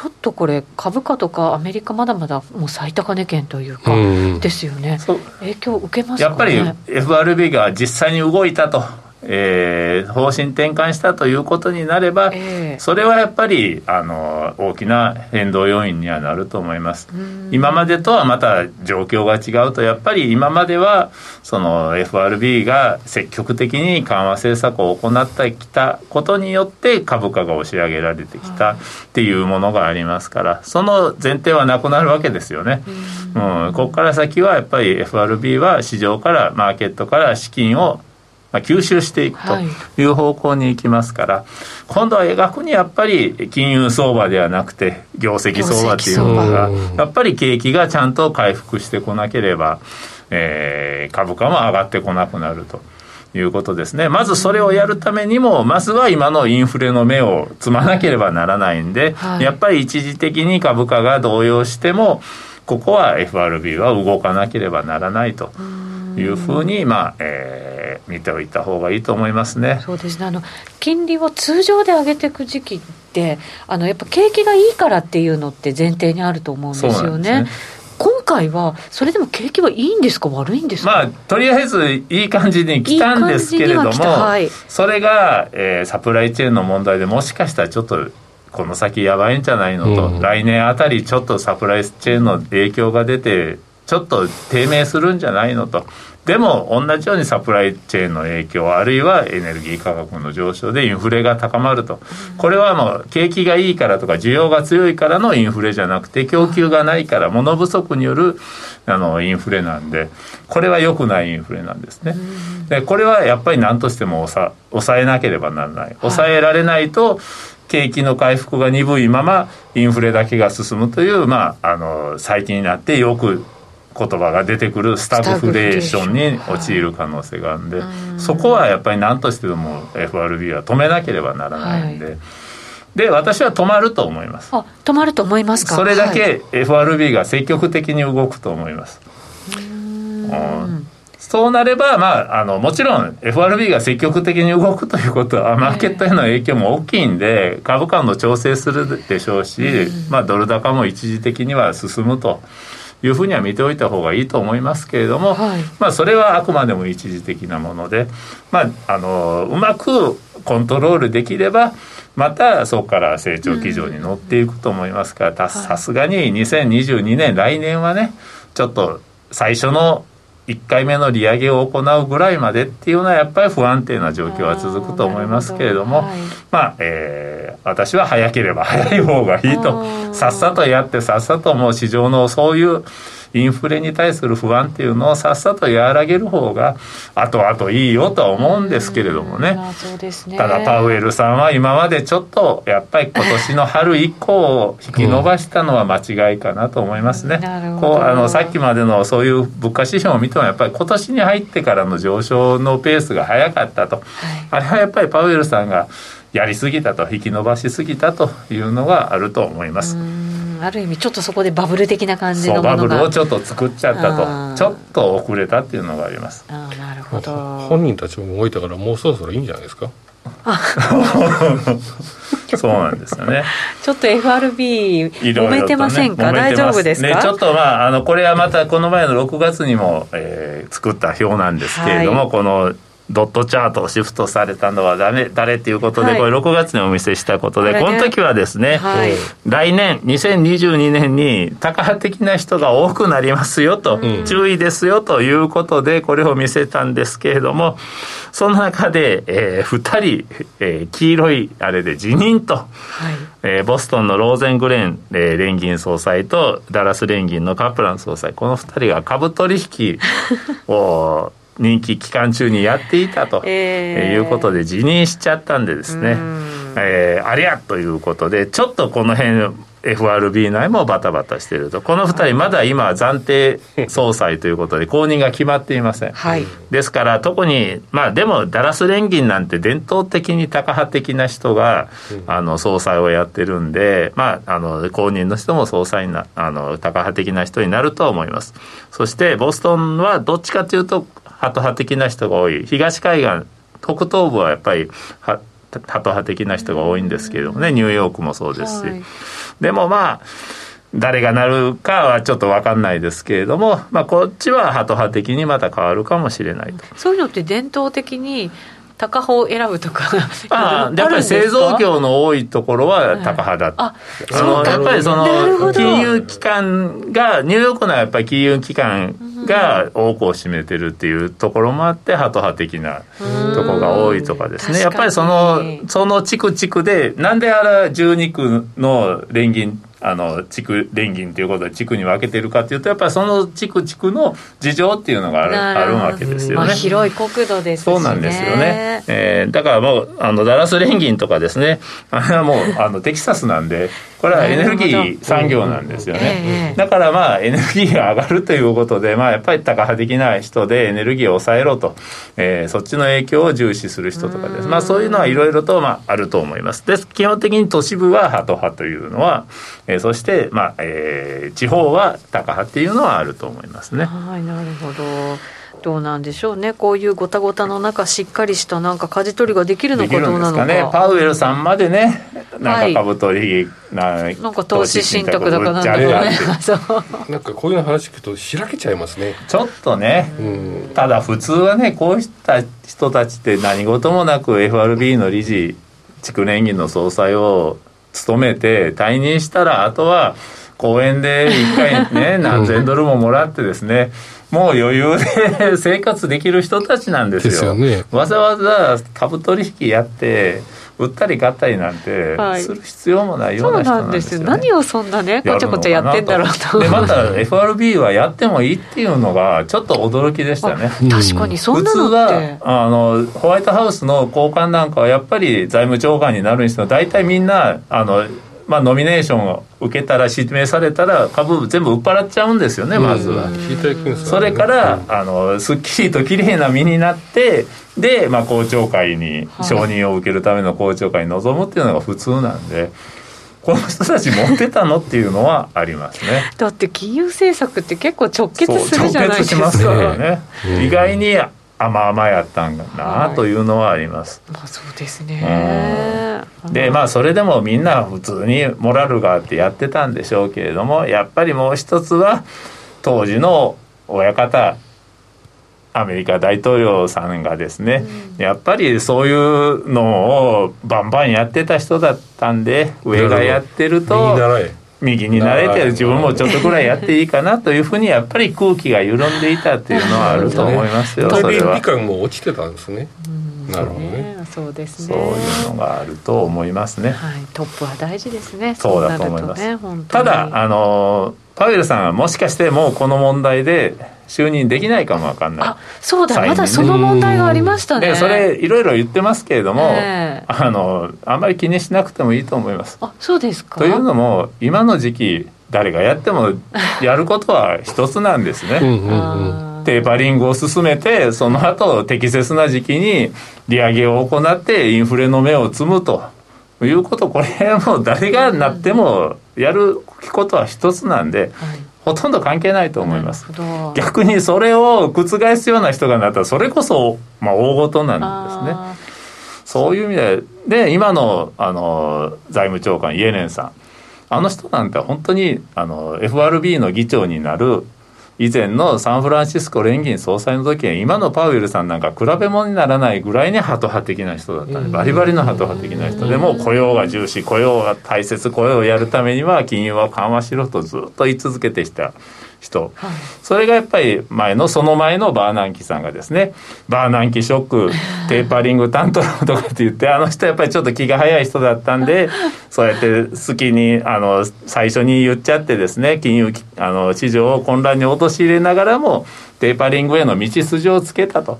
ちょっとこれ、株価とかアメリカ、まだまだもう最高値圏というか、ですよね、影響受けます、ね、やっぱり FRB が実際に動いたとえー、方針転換したということになれば、えー、それはやっぱりあの大きな変動要因にはなると思います。今までとはまた状況が違うとやっぱり今まではその FRB が積極的に緩和政策を行ってきたことによって株価が押し上げられてきたっていうものがありますからその前提はなくなるわけですよね。うん、ここから先はやっぱり FRB は市場からマーケットから資金をまあ、吸収していくという方向に行きますから、はい、今度は逆にやっぱり金融相場ではなくて業績相場っていうのがやっぱり景気がちゃんと回復してこなければ、えー、株価も上がってこなくなると。いうことですね。まずそれをやるためにも、まずは今のインフレの目をつまなければならないんで、はい、やっぱり一時的に株価が動揺しても、ここは FRB は動かなければならないと。いうふうに、まあえー、見ておいた方がいいと思いますね。そうですね。あの金利を通常で上げていく時期ってあのやっぱ景気がいいからっていうのって前提にあると思うんですよね。今回は、それでも景気はいいんですか、悪いんですか、まあ、とりあえずいい感じに来たんですけれども、はい、それが、えー、サプライチェーンの問題でもしかしたらちょっとこの先やばいんじゃないのと、うん、来年あたりちょっとサプライチェーンの影響が出てちょっと低迷するんじゃないのと。でも同じようにサプライチェーンの影響あるいはエネルギー価格の上昇でインフレが高まると。これはもう景気がいいからとか需要が強いからのインフレじゃなくて供給がないから物不足によるあのインフレなんで。これは良くないインフレなんですね。でこれはやっぱり何としても抑えなければならない。抑えられないと、景気の回復が鈍いままインフレだけが進むという、まあ、あの最近になってよく言葉が出てくるスタグフレーションに陥る可能性があるんで、そこはやっぱり何としてでも FRB は止めなければならないんで。はい。で私は止まると思います。あ止まると思いますか？それだけ FRB が積極的に動くと思います、はい、うん。そうなれば、まあ、あのもちろん FRB が積極的に動くということはマーケットへの影響も大きいんで株価の調整するでしょうし、まあ、ドル高も一時的には進むというふうには見ておいた方がいいと思いますけれども、はい、まあ、それはあくまでも一時的なもので、まあ、あのうまくコントロールできればまたそこから成長基準に乗っていくと思いますからさすがに2022年来年はねちょっと最初の1回目の利上げを行うぐらいまでっていうのはやっぱり不安定な状況は続くと思いますけれども、はい、まあ、えー、私は早ければ早い方がいいとさっさとやってさっさともう市場のそういうインフレに対する不安っていうのをさっさと和らげる方が後々いいよとは思うんですけれどもね。ね、ただパウエルさんは今までちょっとやっぱり今年の春以降を引き伸ばしたのは間違いかなと思いますね。こうあのさっきまでのそういう物価指標を見てもやっぱり今年に入ってからの上昇のペースが早かったと、はい、あれはやっぱりパウエルさんがやりすぎたと引き伸ばしすぎたというのがあると思います。ある意味ちょっとそこでバブル的な感じのバブルをちょっと作っちゃったと。ちょっと遅れたっていうのがあります。あなるほど。本人たちも動いたからもうそろそろいいんじゃないですか？そうなんですよね。ちょっと FRB 揉めてませんか、ね、大丈夫ですか、ね、ちょっとまああのこれはまたこの前の6月にも、えー、作った表なんですけれども、はい、このドットチャートをシフトされたのは誰誰っていうことで、はい、これ6月にお見せしたことで、この時はですね、はい、来年2022年に高派的な人が多くなりますよと、うん、注意ですよということでこれを見せたんですけれどもその中で、えー、2人、えー、黄色いあれで辞任と、はい。えー、ボストンのローゼングレン、えー、連銀総裁とダラス連銀のカプラン総裁この2人が株取引を任期期間中にやっていたと、えー、いうことで辞任しちゃったんでですね。えー、ありゃということでちょっとこの辺 FRB 内もバタバタしていると、この2人、まだ今、暫定総裁ということで、後任が決まっていません。はい、ですから、特に、まあ、でも、ダラス連銀なんて伝統的にタカ派的な人が、あの総裁をやってるんで、まあ、あの後任の人も総裁なあのタカ派的な人になると思います。そして、ボストンはどっちかというと、ハト派的な人が多い、東海岸、北東部はやっぱり、ハト派的な人が多いんですけれどもね、ニューヨークもそうですし。はい。でもまあ、誰がなるかはちょっと分かんないですけれども、まあ、こっちはハト派的にまた変わるかもしれないと。そういうのって伝統的に高派を選ぶとかああやっぱり製造業の多いところは高派だ、はい、ああのやっぱりその金融機関がニューヨークのやっぱり金融機関が多くを占めてるっていうところもあってハト派的なところが多いとかですね。やっぱりそのその地区地区でなんであら12区の連銀あの地区連銀ということで地区に分けてるかというとやっぱりその地区地区の事情っていうのがあるあるわけですよね、まあ、広い国土です、ね、そうなんですよね、えー、だからもうあのダラス連銀とかですね。あれはもうあのテキサスなんでこれはエネルギー産業なんですよね、だからまあエネルギーが上がるということで、まあ、やっぱりタカ派的な人でエネルギーを抑えろと、えー、そっちの影響を重視する人とかです、まあ、そういうのはいろいろとまああると思います。で基本的に都市部はハト派というのは、えー、そして、まあえー、地方はタカ派っていうのはあると思いますね。はいなるほどどうなんでしょうね、こういうごたごたの中、しっかりしたなんか舵取りができるのかどうなのか。ね、パウエルさんまでね、なんか株取り、はい、ななんか投資信託だかなんだかね、なんかこういう話聞くと、しらけちゃいますね。ちょっとね、うん、ただ普通はね、こうした人たちって何事もなく FRB の理事、地区連銀の総裁を務めて退任したら、あとは公園で1回ね、何千ドルももらってですね、もう余裕で生活できる人たちなんですよ。ですよね、わざわざ株取引やって、売ったり買ったりなんてする必要もないような人なんですよ、ね、何をそんなねこちゃこちゃやってんだろうと。でまた FRB はやってもいいっていうのがちょっと驚きでしたね。確かにそんなのって。普通はあのホワイトハウスの高官なんかはやっぱり財務長官になるにしても大体みんなあのまあ、ノミネーションを受けたら指名されたら株全部売っ払っちゃうんですよねまずは、それからあのすっきりときれいな身になってで、まあ、公聴会に承認を受けるための公聴会に臨むっていうのが普通なんで。この人たち持ってたのっていうのはありますね。だって金融政策って結構直結するじゃないですか。直結しますからね。意外に甘々やったんだなというのはあります。まあそうですね。でまあそれでもみんな普通にモラルがあってやってたんでしょうけれどもやっぱりもう一つは当時の親方アメリカ大統領さんがですね、うん、やっぱりそういうのをバンバンやってた人だったんで上がやってると右に慣れてる自分もちょっとぐらいやっていいかなというふうにやっぱり空気が緩んでいたっていうのはあると思いますよ。それはも落ちてたんですね。なるほどね。そうですね。そういうのがあると思いますね。はい、トップは大事ですね。そうだと思います。ね、ただあのパウエルさんはもしかしてもうこの問題で就任できないかもわかんない。あそうだまだその問題がありましたね。それいろいろ言ってますけれども、えー、あのあんまり気にしなくてもいいと思います。あそうですか？というのも今の時期誰がやっても やることは一つなんですね。テーパリングを進めてその後適切な時期に利上げを行ってインフレの目を摘むと。いうことこれはもう誰がなってもやることは一つなんで、はいほとんど関係ないと思います。逆にそれを覆すような人がなったら、それこそ、まあ、大事なんですね。そういう意味で、で、今の、あの、財務長官、イエレンさん。あの人なんて本当に、あの、FRB の議長になる以前のサンフランシスコ連銀総裁の時は今のパウエルさんなんか比べ物にならないぐらいにハト派的な人だった。ん。でバリバリのハト派的な人。でも雇用が重視雇用が大切雇用をやるためには金融は緩和しろとずっと言い続けてきた人、はい、それがやっぱり前のその前のバーナンキさんがですねバーナンキショック テーパリング担当とかって言ってあの人やっぱりちょっと気が早い人だったんで そうやって好きにあの最初に言っちゃってですね金融あの市場を混乱に陥れながらもテーパリングへの道筋をつけたと。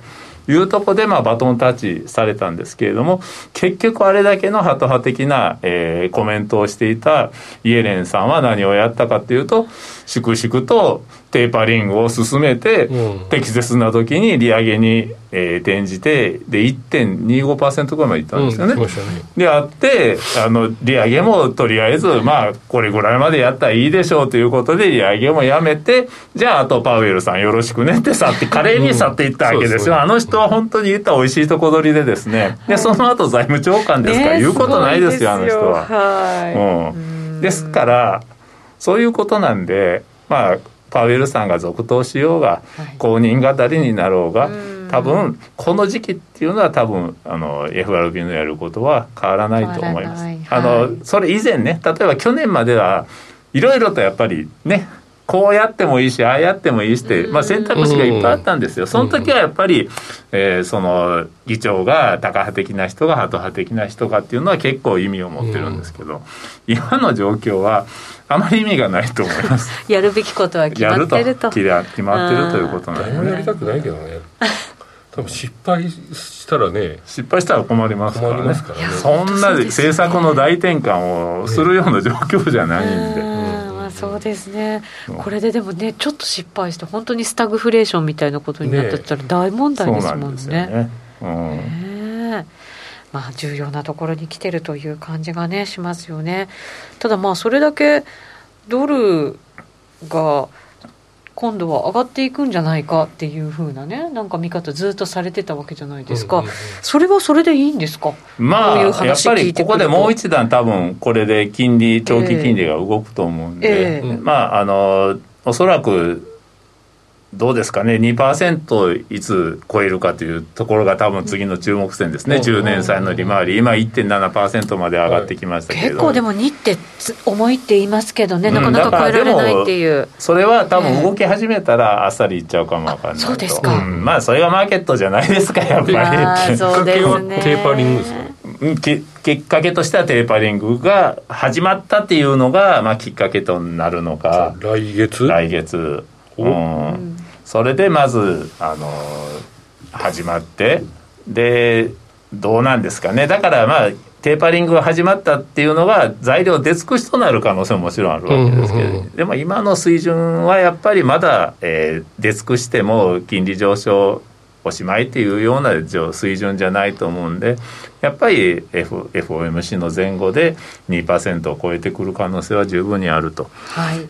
いうとこで、まあ、バトンタッチされたんですけれども結局あれだけのハト派的な、えー、コメントをしていたイエレンさんは何をやったかというと粛々とテーパリングを進めて、うん、適切な時に利上げに、えー、転じてで1.25%ぐらいまでいったんですよね。うん、ね。であってあの利上げもとりあえずまあこれぐらいまでやったらいいでしょうということで利上げもやめてじゃああとパウエルさんよろしくねって去って華麗に去っていったわけですよ、うん、あの人は本当に言った美味しいとこ取りでですね。でその後財務長官ですから、言うことないですよあの人は。はい、うん、ですからそういうことなんでまあパウエルさんが続投しようが、公認語りになろうが、多分この時期っていうのは多分あの FRB のやることは変わらないと思います。あのそれ以前ね例えば去年まではいろいろとやっぱりねこうやってもいいしああやってもいいしって、まあ、選択肢がいっぱいあったんですよ。その時はやっぱり、えー、その議長がタカ派的な人がハト派的な人かっていうのは結構意味を持ってるんですけど、今の状況はあまり意味がないと思います。やるべきことは決まってると。決まってるということなん。で、ね、誰もやりたくないけどね。多分失敗したらね。失敗したら困りますからね、ね、そんな政策の大転換をするような状況じゃないんで、まあ、そうですね、これででもねちょっと失敗して本当にスタグフレーションみたいなことになったら大問題ですもんね。ね。うん、ねまあ、重要なところに来てるという感じがねしますよね。ただまあそれだけドルが今度は上がっていくんじゃないかっていうふうなねなんか見方ずっとされてたわけじゃないですか、それはそれでいいんですか？まあやっぱりここでもう一段多分これで金利長期金利が動くと思うんで、えーえ。ー、まああのおそらくどうですかね？2%いつ超えるかというところが多分次の注目点ですね、うん、10年債の利回り。今1.7%まで上がってきましたけど、結構でも2って重いって言いますけどね。なかなか超えられないっていう、うん、それは多分動き始めたらあっさりいっちゃうかもわかんないそうですか、うん、まあそれがマーケットじゃないですかやっぱり。そうですね。テーパリングですね。きっかけとしてはテーパリングが始まったっていうのが、まあ、きっかけとなるのか。来月？来月。うんそれでまずあの始まってでどうなんですかね。だからまあテーパリングが始まったっていうのが材料出尽くしとなる可能性ももちろんあるわけですけど、でも今の水準はやっぱりまだ、えー、出尽くしても金利上昇おしまいっていうような水準じゃないと思うんでやっぱり、F、FOMC の前後で2%を超えてくる可能性は十分にあると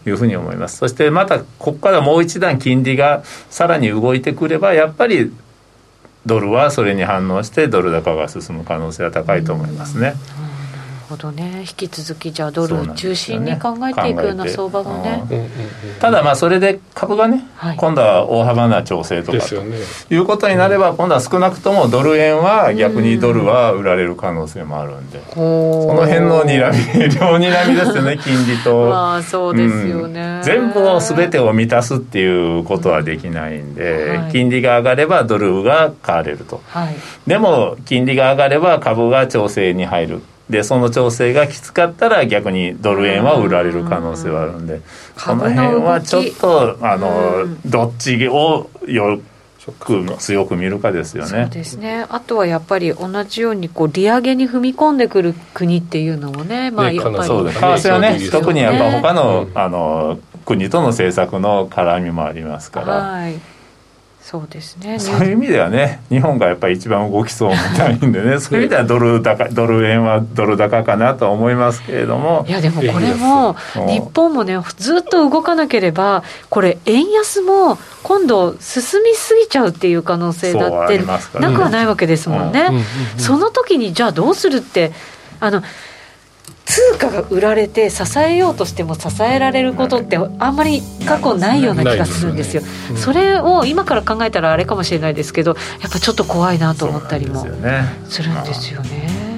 い。うふうに思います、はい、そしてまたここからもう一段金利がさらに動いてくればやっぱりドルはそれに反応してドル高が進む可能性は高いと思いますね。うんほどね。引き続きじゃあドル中心に考えていくような相場がね、ただまあそれで株がね、はい、今度は大幅な調整とかということになれば今度は少なくともドル円は逆にドルは売られる可能性もあるんで、うん、その辺のにらみ両にらみですよね 金利と。まあそうですよね、うん、全部を全てを満たすっていうことはできないんで、はい、金利が上がればドルが買われると、はい、でも金利が上がれば株が調整に入るでその調整がきつかったら逆にドル円は売られる可能性はあるんでこの辺はちょっとあのどっちをよく強く見るかですよね。そうですね。あとはやっぱり同じようにこう利上げに踏み込んでくる国っていうのもね、まあやっぱりそうです。為替はね、特にやっぱ他の、あの国との政策の絡みもありますから。はいそうですね。そういう意味ではね日本がやっぱり一番動きそうみたいんでね そういう意味ではドル高ドル円はドル高かなと思いますけれども。いやでもこれも日本もねずっと動かなければこれ円安も今度進みすぎちゃうっていう可能性だってなくはないわけですもんね。その時にじゃあどうするってあの通貨が売られて支えようとしても支えられることってあんまり過去ないような気がするんですよ、それを今から考えたらあれかもしれないですけどやっぱちょっと怖いなと思ったりもするんですよね。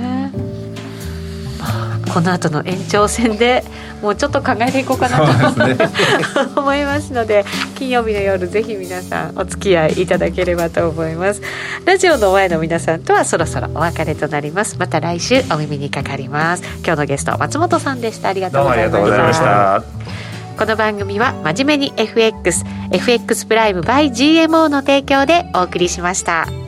この後の延長戦でもうちょっと考えていこうかなと、ね、思いますので金曜日の夜ぜひ皆さんお付き合いいただければと思います。ラジオの前の皆さんとはそろそろお別れとなります。また来週お耳にかかります。今日のゲスト松本さんでした。ありがとうございました。この番組は真面目に FXFX プライム by GMO の提供でお送りしました。